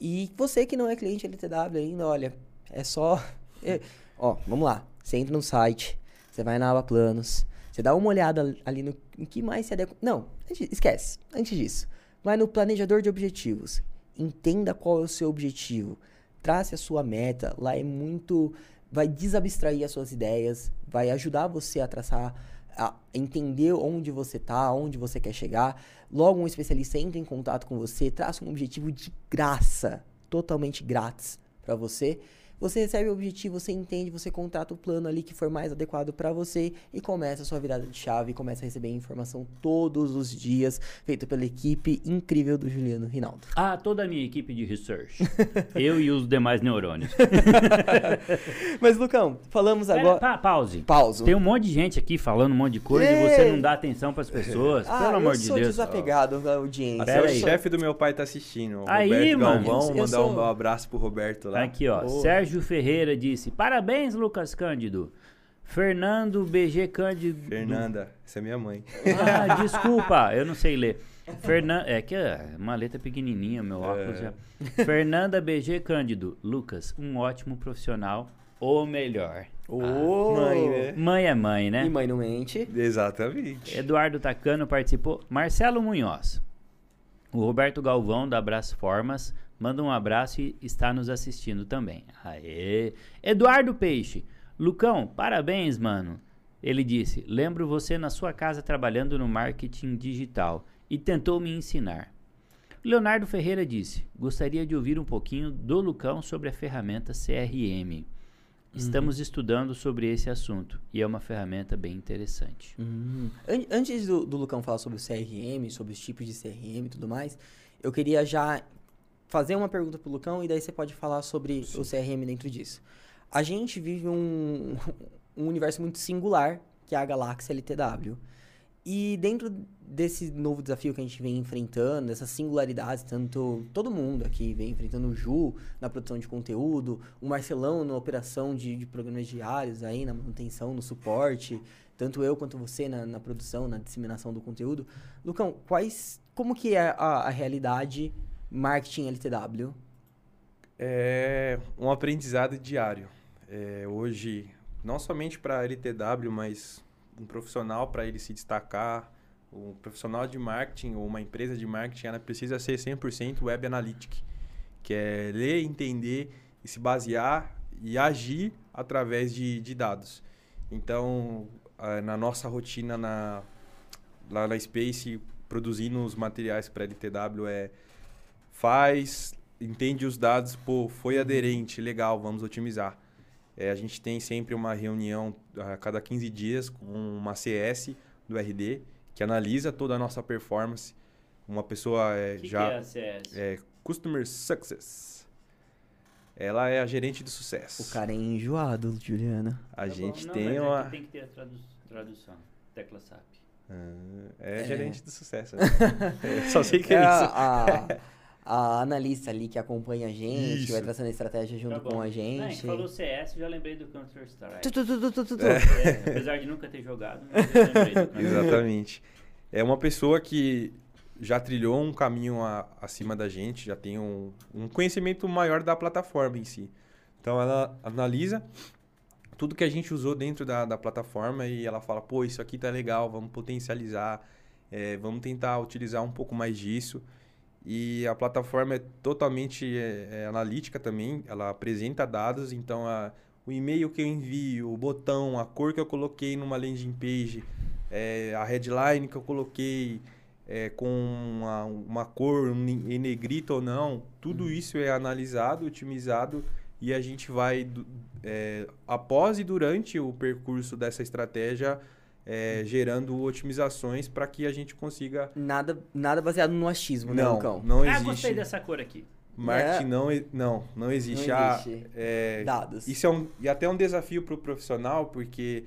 E você que não é cliente LTW ainda, olha, é só. é- ó, vamos lá. Você entra no site, você vai na aba planos, você dá uma olhada ali no, no que mais se adequa. Não, esquece. Antes disso, vai no planejador de objetivos. Entenda qual é o seu objetivo. Trace a sua meta. Lá é muito. Vai desabstrair as suas ideias, vai ajudar você a traçar, entender onde você tá, onde você quer chegar. Logo, um especialista entra em contato com você, traça um objetivo de graça, totalmente grátis para você. Você recebe o objetivo, você entende, você contrata o plano ali que for mais adequado para você e começa a sua virada de chave, começa a receber informação todos os dias, feito pela equipe incrível do Juliano Rinaldo. Ah, toda a minha equipe de research. Eu e os demais neurônios. Mas, Lucão, falamos Pera, agora. pa- pause. Pausa. Tem um monte de gente aqui falando um monte de coisa e você não dá atenção para as pessoas. Ah, Pelo amor eu de sou Deus. desapegado da audiência. Até Pera o chefe do meu pai tá assistindo. O Aí, Roberto mano. Galvão, Eu mandar sou- um abraço pro Roberto lá. Aqui, ó. Boa. Sérgio Ferreira disse: Parabéns, Lucas Cândido. Fernando BG Cândido. Fernanda, essa é minha mãe. Ah, desculpa, eu não sei ler. Fernan... É que é uma letra pequenininha, meu óculos É. já. Fernanda BG Cândido. Lucas, um ótimo profissional, ou melhor. Ô, Mãe, né? Mãe é mãe, né? E mãe não mente. Exatamente. Eduardo Tacano participou. Marcelo Munhoz. O Roberto Galvão, da Abraço Formas, manda um abraço e está nos assistindo também. Aê! Eduardo Peixe. Lucão, parabéns, mano. Ele disse: Lembro você na sua casa trabalhando no marketing digital e tentou me ensinar. Leonardo Ferreira disse: Gostaria de ouvir um pouquinho do Lucão sobre a ferramenta CRM. Estamos estudando sobre esse assunto e é uma ferramenta bem interessante. Uhum. An- Antes do, do Lucão falar sobre o CRM, sobre os tipos de CRM e tudo mais, eu queria já fazer uma pergunta pro Lucão e daí você pode falar sobre o CRM dentro disso. A gente vive um, um universo muito singular, que é a galáxia LTW. E dentro desse novo desafio que a gente vem enfrentando, dessas singularidades, tanto todo mundo aqui vem enfrentando o Ju na produção de conteúdo, o Marcelão na operação de, de programas diários aí, na manutenção, no suporte, tanto eu quanto você na, na produção, na disseminação do conteúdo. Lucão, quais, como que é a, a realidade marketing LTW? É um aprendizado diário. É, hoje, não somente para LTW, mas um profissional para ele se destacar, um profissional de marketing ou uma empresa de marketing, ela precisa ser 100% web analytic, que é ler, entender e se basear e agir através de, de dados. Então, na nossa rotina na, lá na Space, produzindo os materiais para LTW é faz, entende os dados, pô, foi aderente, legal, vamos otimizar. É, a gente tem sempre uma reunião a cada 15 dias com uma CS do RD que analisa toda a nossa performance. Uma pessoa é, que, já que é a CS? é Customer Success. Ela é a gerente de sucesso. O cara é enjoado, Juliana. A Tá gente Não, tem é uma que tem que ter a tradu- tradução. Tecla SAP. Ah, é, É. gerente de sucesso. né? É, só sei que é, É isso. a, a analista ali que acompanha a gente, que vai Isso. traçando a estratégia junto Tá com a Não, gente. falou CS, já lembrei do Counter-Strike. Tu, tu, tu, tu, tu, tu, tu. É. É, apesar de nunca ter jogado, mas eu lembrei do Counter. Exatamente. É uma pessoa que já trilhou um caminho a- acima da gente, já tem um, um conhecimento maior da plataforma em si. Então ela analisa tudo que a gente usou dentro da, da plataforma e ela fala, pô, isso aqui tá legal, vamos potencializar, é, vamos tentar utilizar um pouco mais disso. E a plataforma é totalmente é, é, analítica também, ela apresenta dados, então a, o e-mail que eu envio, o botão, a cor que eu coloquei numa landing page, é, a headline que eu coloquei é, com uma, uma cor em negrito ou não, tudo isso é analisado, otimizado e a gente vai, é, após e durante o percurso dessa estratégia, é, gerando otimizações para que a gente consiga. Nada, nada baseado no achismo, né, Não, Lucão? não Ah, existe. gostei dessa cor aqui. Marketing É. não, não, não existe. Não Ah, existe. é, Dados. isso é um, e até um desafio para o profissional, porque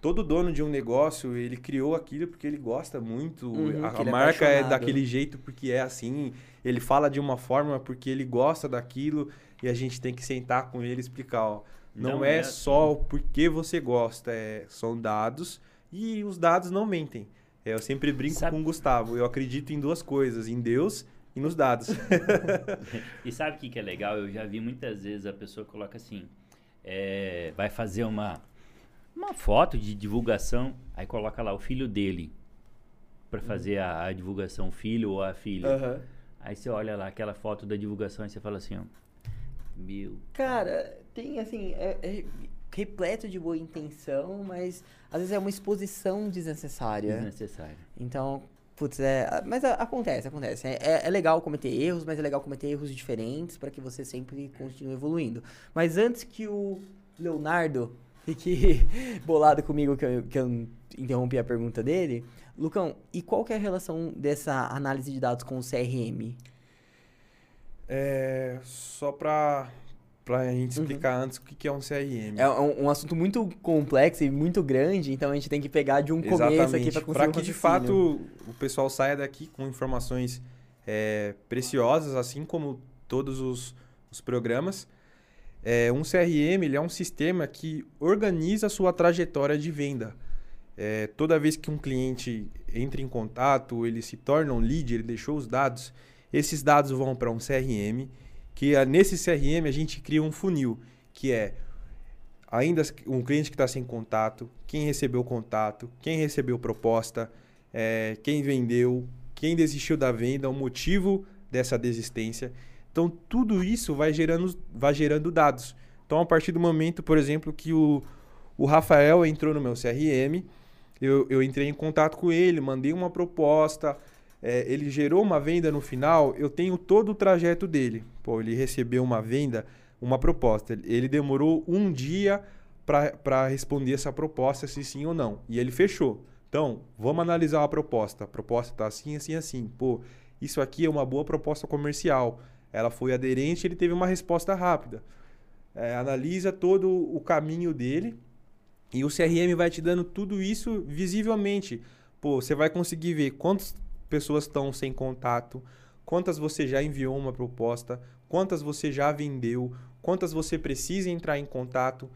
todo dono de um negócio, ele criou aquilo porque ele gosta muito, Uhum, a, que a é marca é apaixonado. daquele jeito porque é assim, ele fala de uma forma porque ele gosta daquilo e a gente tem que sentar com ele e explicar, ó, não, Não é, é só o porquê você gosta, é, são dados e os dados não mentem. É, eu sempre brinco Sabe- com o Gustavo, eu acredito em duas coisas, em Deus e nos dados. E sabe o que, que é legal? Eu já vi muitas vezes a pessoa coloca assim, é, vai fazer uma, uma foto de divulgação, aí coloca lá o filho dele para fazer a, a divulgação, o filho ou a filha. Aham. Aí você olha lá aquela foto da divulgação e você fala assim, ó, meu, Cara, tem assim, é, é repleto de boa intenção, mas às vezes é uma exposição desnecessária. desnecessário. Então, putz, é. Mas a- acontece, acontece. É, é- é legal cometer erros, mas é legal cometer erros diferentes para que você sempre continue evoluindo. Mas antes que o Leonardo fique bolado comigo que eu, que eu interrompi a pergunta dele, Lucão, e qual que é a relação dessa análise de dados com o CRM? É, só para a gente explicar antes o que que é um CRM. É um, um assunto muito complexo e muito grande, então a gente tem que pegar de um começo aqui para conseguir Para um que de raciocínio. fato o pessoal saia daqui com informações é, preciosas, assim como todos os, os programas. É, um CRM ele é um sistema que organiza a sua trajetória de venda. É, toda vez que um cliente entra em contato, ele se torna um lead, ele deixou os dados, esses dados vão para um CRM, que ah, nesse CRM a gente cria um funil, que é ainda um cliente que está sem contato, quem recebeu contato, quem recebeu proposta, é, quem vendeu, quem desistiu da venda, o motivo dessa desistência. Então, tudo isso vai gerando, vai gerando dados. Então, a partir do momento, por exemplo, que o, o Rafael entrou no meu CRM, eu, eu entrei em contato com ele, mandei uma proposta, é, ele gerou uma venda no final, eu tenho todo o trajeto dele. Pô, ele recebeu uma venda, uma proposta. Ele demorou um dia para responder essa proposta, se sim ou não. E ele fechou. Então, vamos analisar a proposta. A proposta está assim, assim, assim. Pô, isso aqui é uma boa proposta comercial. Ela foi aderente, ele teve uma resposta rápida. É, analisa todo o caminho dele e o CRM vai te dando tudo isso visivelmente. Pô, você vai conseguir ver quantas pessoas estão sem contato, quantas você já enviou uma proposta, quantas você já vendeu, quantas você precisa entrar em contato.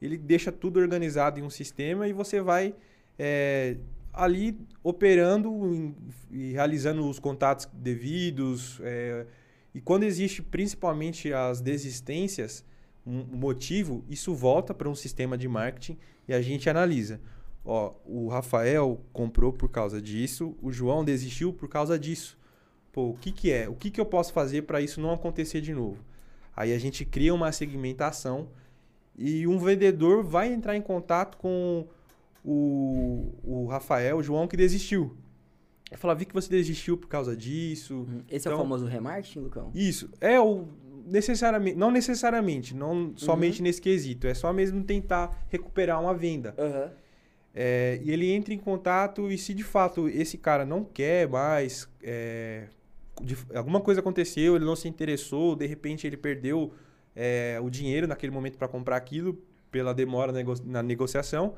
Ele deixa tudo organizado em um sistema e você vai é, ali operando e realizando os contatos devidos. É, e quando existe principalmente as desistências, um motivo, isso volta para um sistema de marketing e a gente analisa. Ó, o Rafael comprou por causa disso, o João desistiu por causa disso. Pô, o que, que é? O que, que eu posso fazer para isso não acontecer de novo? Aí a gente cria uma segmentação e um vendedor vai entrar em contato com o, o Rafael, o João, que desistiu. Ele fala, vi que você desistiu por causa disso. Uhum. Esse então, é o então famoso remarketing, Lucão? Isso. É o. Necessariamente, não necessariamente, não somente uhum. nesse quesito. É só mesmo tentar recuperar uma venda. Uhum. É, e ele entra em contato e se de fato esse cara não quer mais, é, de, alguma coisa aconteceu, ele não se interessou, de repente ele perdeu é, o dinheiro naquele momento para comprar aquilo pela demora na negociação,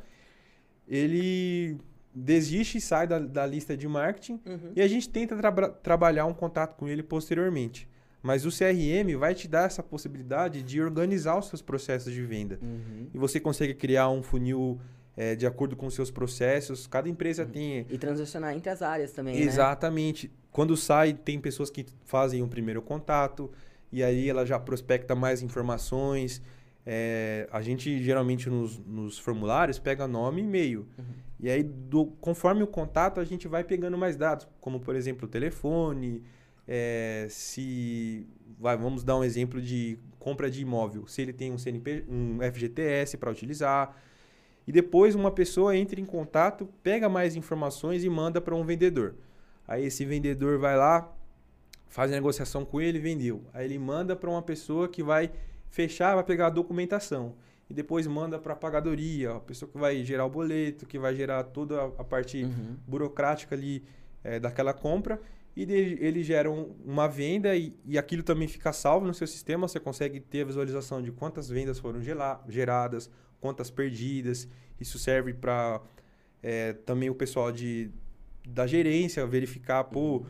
ele desiste e sai da, da lista de marketing uhum. e a gente tenta tra trabalhar um contato com ele posteriormente. Mas o CRM vai te dar essa possibilidade de organizar os seus processos de venda. Uhum. E você consegue criar um funil é, de acordo com os seus processos. Cada empresa uhum. tem. E transacionar entre as áreas também. Né? Exatamente. Né? Quando sai, tem pessoas que fazem um primeiro contato e aí ela já prospecta mais informações. É, a gente geralmente nos, nos, formulários pega nome e e-mail. Uhum. E aí, do, conforme o contato, a gente vai pegando mais dados, como por exemplo o telefone, é, se. Vai, vamos dar um exemplo de compra de imóvel. Se ele tem um CNP, um FGTS para utilizar. E depois uma pessoa entra em contato, pega mais informações e manda para um vendedor. Aí esse vendedor vai lá, faz a negociação com ele, vendeu. Aí ele manda para uma pessoa que vai fechar, vai pegar a documentação e depois manda para a pagadoria, a pessoa que vai gerar o boleto, que vai gerar toda a parte uhum. burocrática ali é, daquela compra. E ele, ele gera um, uma venda e, e aquilo também fica salvo no seu sistema. Você consegue ter a visualização de quantas vendas foram geradas, quantas perdidas. Isso serve para é, também o pessoal de, da gerência verificar, pô,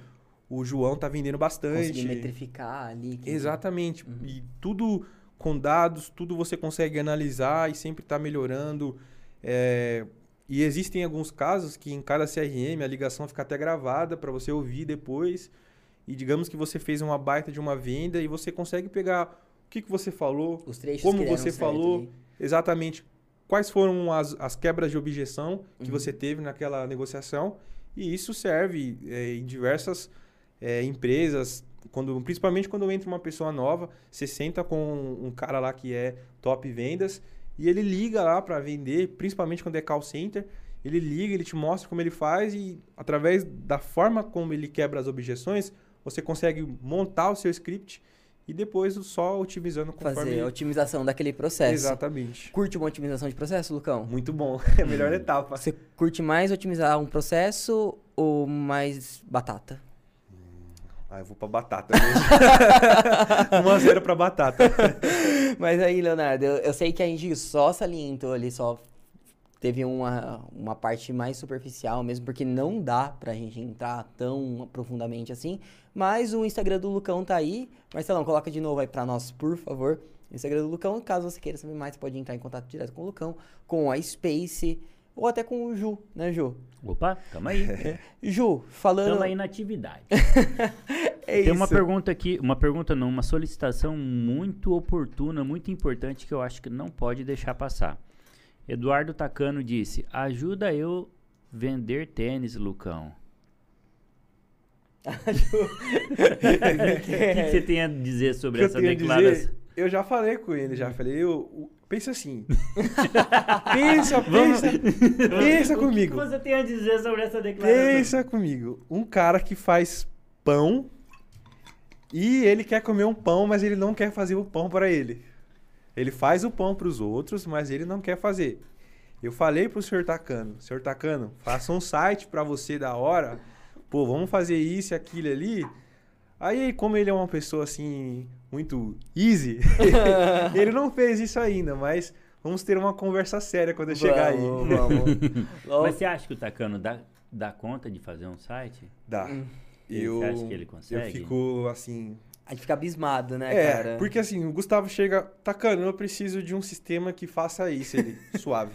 o João tá vendendo bastante. Conseguir metrificar ali. Que... Exatamente. Uhum. E tudo com dados, tudo você consegue analisar e sempre está melhorando. É, e existem alguns casos que em cada CRM a ligação fica até gravada para você ouvir depois. E digamos que você fez uma baita de uma venda e você consegue pegar o que, que você falou, como você falou, ali. Exatamente quais foram as, as quebras de objeção que uhum. você teve naquela negociação. E isso serve é, em diversas é, empresas, quando, principalmente quando entra uma pessoa nova, você senta com um cara lá que é top vendas e ele liga lá para vender, principalmente quando é call center, ele liga, ele te mostra como ele faz e através da forma como ele quebra as objeções, você consegue montar o seu script e depois só otimizando conforme... Fazer a otimização daquele processo. Exatamente. Curte uma otimização de processo, Lucão? Muito bom. É a melhor etapa. Você curte mais otimizar um processo ou mais batata? Ah, eu vou pra batata mesmo. 1x0 pra batata. Mas aí, Leonardo, eu, eu, sei que a gente só salientou ali, só teve uma, uma parte mais superficial mesmo, porque não dá pra gente entrar tão profundamente assim. Mas o Instagram do Lucão tá aí. Marcelão, coloca de novo aí pra nós, por favor. Instagram do Lucão. Caso você queira saber mais, pode entrar em contato direto com o Lucão, com a Space ou até com o Ju, né, Ju? Opa, tamo aí. É. Ju, falando. Tamo aí na atividade. é Tem isso. uma pergunta aqui, uma pergunta não, uma solicitação muito oportuna, muito importante que eu acho que não pode deixar passar. Eduardo Tacano disse: ajuda eu vender tênis, Lucão. o que, você tem a dizer sobre que essa declaração? eu já falei com ele, já falei, eu, Pensa assim. pensa, pensa, pensa comigo. O que você tem a dizer sobre essa declaração? Pensa comigo. Um cara que faz pão e ele quer comer um pão, mas ele não quer fazer o pão para ele. Ele faz o pão para os outros, mas ele não quer fazer. Eu falei pro senhor Tacano, senhor Tacano, faça um site para você da hora. Pô, vamos fazer isso e aquilo ali. Aí, como ele é uma pessoa assim, muito easy, ele não fez isso ainda, mas vamos ter uma conversa séria quando eu chegar aí. Vamos. Mas você acha que o Tacano dá, dá conta de fazer um site? Dá. Hum. Eu, Você acha que ele eu consegue? fico assim. A gente fica abismado, né, É, cara? porque assim, o Gustavo chega, Tacano, eu preciso de um sistema que faça isso, ele, suave.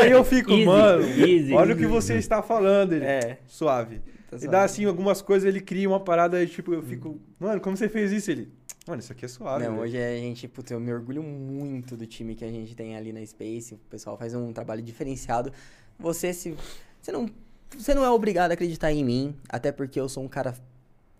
Aí eu fico, Easy, mano, easy. olha o que você está falando, ele, É. suave. Tá E dá assim, algumas coisas, ele cria uma parada, tipo, eu fico, mano, como você fez isso? Ele, mano, isso aqui é suave. Não, velho." hoje a gente, putz, eu me orgulho muito do time que a gente tem ali na Space. O pessoal faz um trabalho diferenciado. Você se você não você não é obrigado a acreditar em mim, até porque eu sou um cara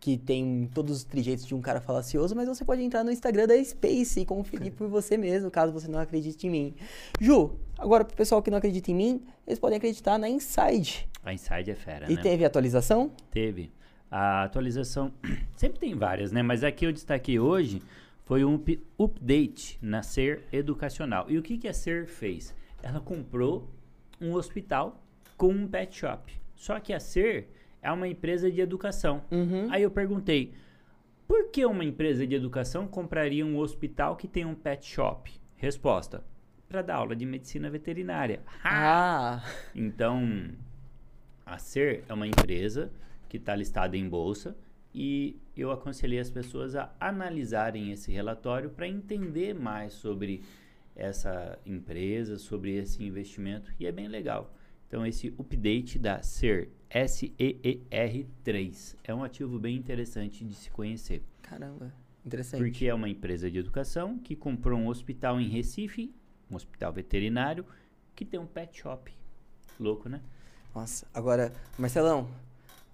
que tem todos os trejeitos de um cara falacioso, mas você pode entrar no Instagram da Space e conferir por você mesmo, caso você não acredite em mim. Ju, agora pro pessoal que não acredita em mim, eles podem acreditar na Inside. A Inside é fera, E né? teve atualização? Teve. A atualização, sempre tem várias, né? Mas a que eu destaquei hoje foi um up- update na Ser Educacional. E o que, que a Ser fez? Ela comprou um hospital com um pet shop. Só que a Ser é uma empresa de educação. Uhum. Aí eu perguntei, por que uma empresa de educação compraria um hospital que tem um pet shop? Resposta, para dar aula de medicina veterinária. Ah, Então, a Ser é uma empresa que está listada em bolsa e eu aconselhei as pessoas a analisarem esse relatório para entender mais sobre essa empresa, sobre esse investimento e é bem legal. Então, esse update da Ser, S-E-E-R-3, é um ativo bem interessante de se conhecer. caramba, interessante. Porque é uma empresa de educação que comprou um hospital em Recife, um hospital veterinário, que tem um pet shop. Louco, né? Nossa, agora, Marcelão,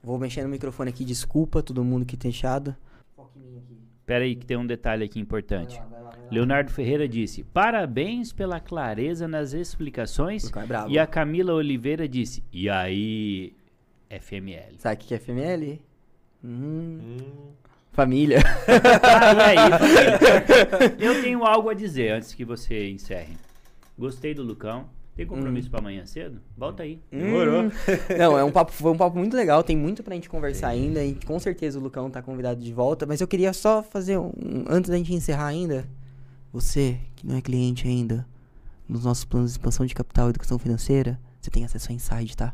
vou mexer no microfone aqui, desculpa todo mundo que tem deixado. Foca em mim aqui. Pera aí que tem um detalhe aqui importante. Vai lá, vai lá, vai lá. Leonardo Ferreira disse: Parabéns pela clareza nas explicações. É. E a Camila Oliveira disse: E aí, FML? Sabe o que que é FML? Hum, Hum, família. Ah, e aí, família? Eu tenho algo a dizer antes que você encerre. Gostei do Lucão. Tem compromisso pra amanhã cedo? Volta aí. Demorou. Hum. Não, é um papo, foi um papo muito legal, tem muito pra gente conversar ainda, e com certeza o Lucão tá convidado de volta, mas eu queria só fazer um, antes da gente encerrar ainda, você que não é cliente ainda, nos nossos planos de expansão de capital e educação financeira, você tem acesso a Inside, tá?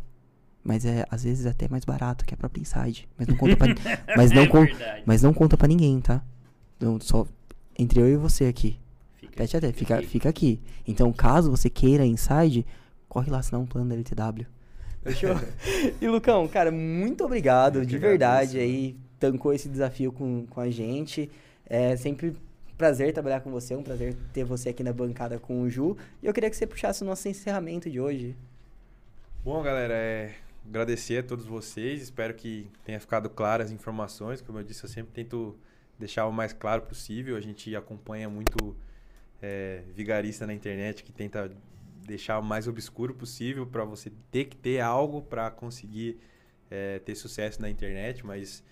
Mas é, às vezes, até mais barato que a própria Inside, mas não conta pra, mas não é con- verdade. mas não conta pra ninguém, tá? Então, só entre eu e você aqui. Fica, Tete a tete, fica, aqui. fica aqui. Então, caso você queira Inside, corre lá assinar um plano da LTW. Fechou? e Lucão, cara, muito obrigado, de verdade, aí, tancou esse desafio com, com a gente. É sempre um prazer trabalhar com você, um prazer ter você aqui na bancada com o Ju. E eu queria que você puxasse o nosso encerramento de hoje. Bom, galera, é agradecer a todos vocês. Espero que tenha ficado claras as informações. Como eu disse, eu sempre tento deixar o mais claro possível. A gente acompanha muito é, vigarista na internet que tenta deixar o mais obscuro possível para você ter que ter algo para conseguir é, ter sucesso na internet, mas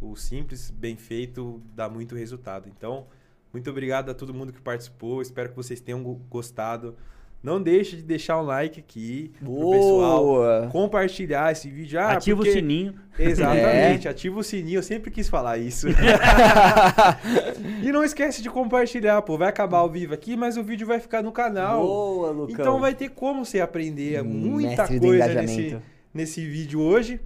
o simples, bem feito, dá muito resultado. Então, muito obrigado a todo mundo que participou. Espero que vocês tenham go- gostado. Não deixe de deixar um like aqui pro pessoal Boa! compartilhar esse vídeo. Ah, Ativa porque- o sininho. Exatamente, ativa o sininho. Eu sempre quis falar isso. e não esquece de compartilhar, pô. Vai acabar ao vivo aqui, mas o vídeo vai ficar no canal. Boa, Lucão! Então vai ter como você aprender muita Mestre do coisa nesse, nesse vídeo hoje.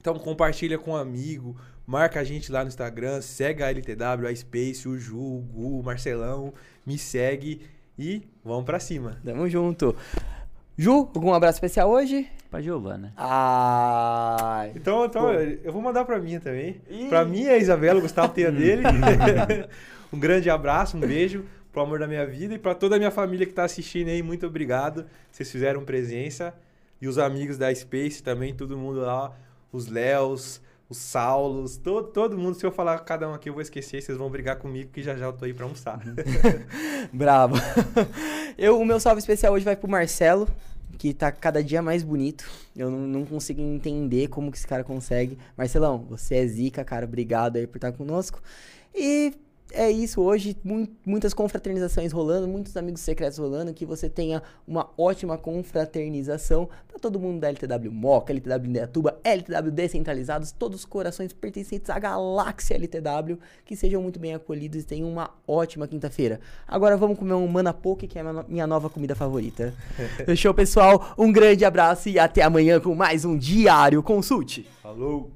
Então compartilha com um amigo, marca a gente lá no Instagram, segue a LTW, a Space, o Ju, o Gu, o Marcelão, me segue e vamos pra cima. Tamo junto. Ju, algum abraço especial hoje? Pra Giovana. Ai. Então, então eu vou mandar pra mim também. Ih. Pra mim, a Isabela, o Gustavo tem a dele. um grande abraço, um beijo pro amor da minha vida e pra toda a minha família que tá assistindo aí, muito obrigado. Vocês fizeram presença. E os amigos da Space também, todo mundo lá, os Léos, os Saulos, todo, todo mundo. Se eu falar cada um aqui, eu vou esquecer, vocês vão brigar comigo que já já eu tô aí pra almoçar. Bravo. Eu, o meu salve especial hoje vai pro Marcelo, que tá cada dia mais bonito. Eu não, não consigo entender como que esse cara consegue. Marcelão, você é zica, cara. Obrigado aí por estar conosco. E é isso hoje, mu muitas confraternizações rolando, muitos amigos secretos rolando, que você tenha uma ótima confraternização para todo mundo da LTW Moca, LTW Indaiatuba, LTW Descentralizados, todos os corações pertencentes à galáxia LTW, que sejam muito bem acolhidos e tenham uma ótima quinta-feira. Agora vamos comer um Mana Poke, que é a minha nova comida favorita. Fechou, pessoal? Um grande abraço e até amanhã com mais um Diário Consulte. Falou!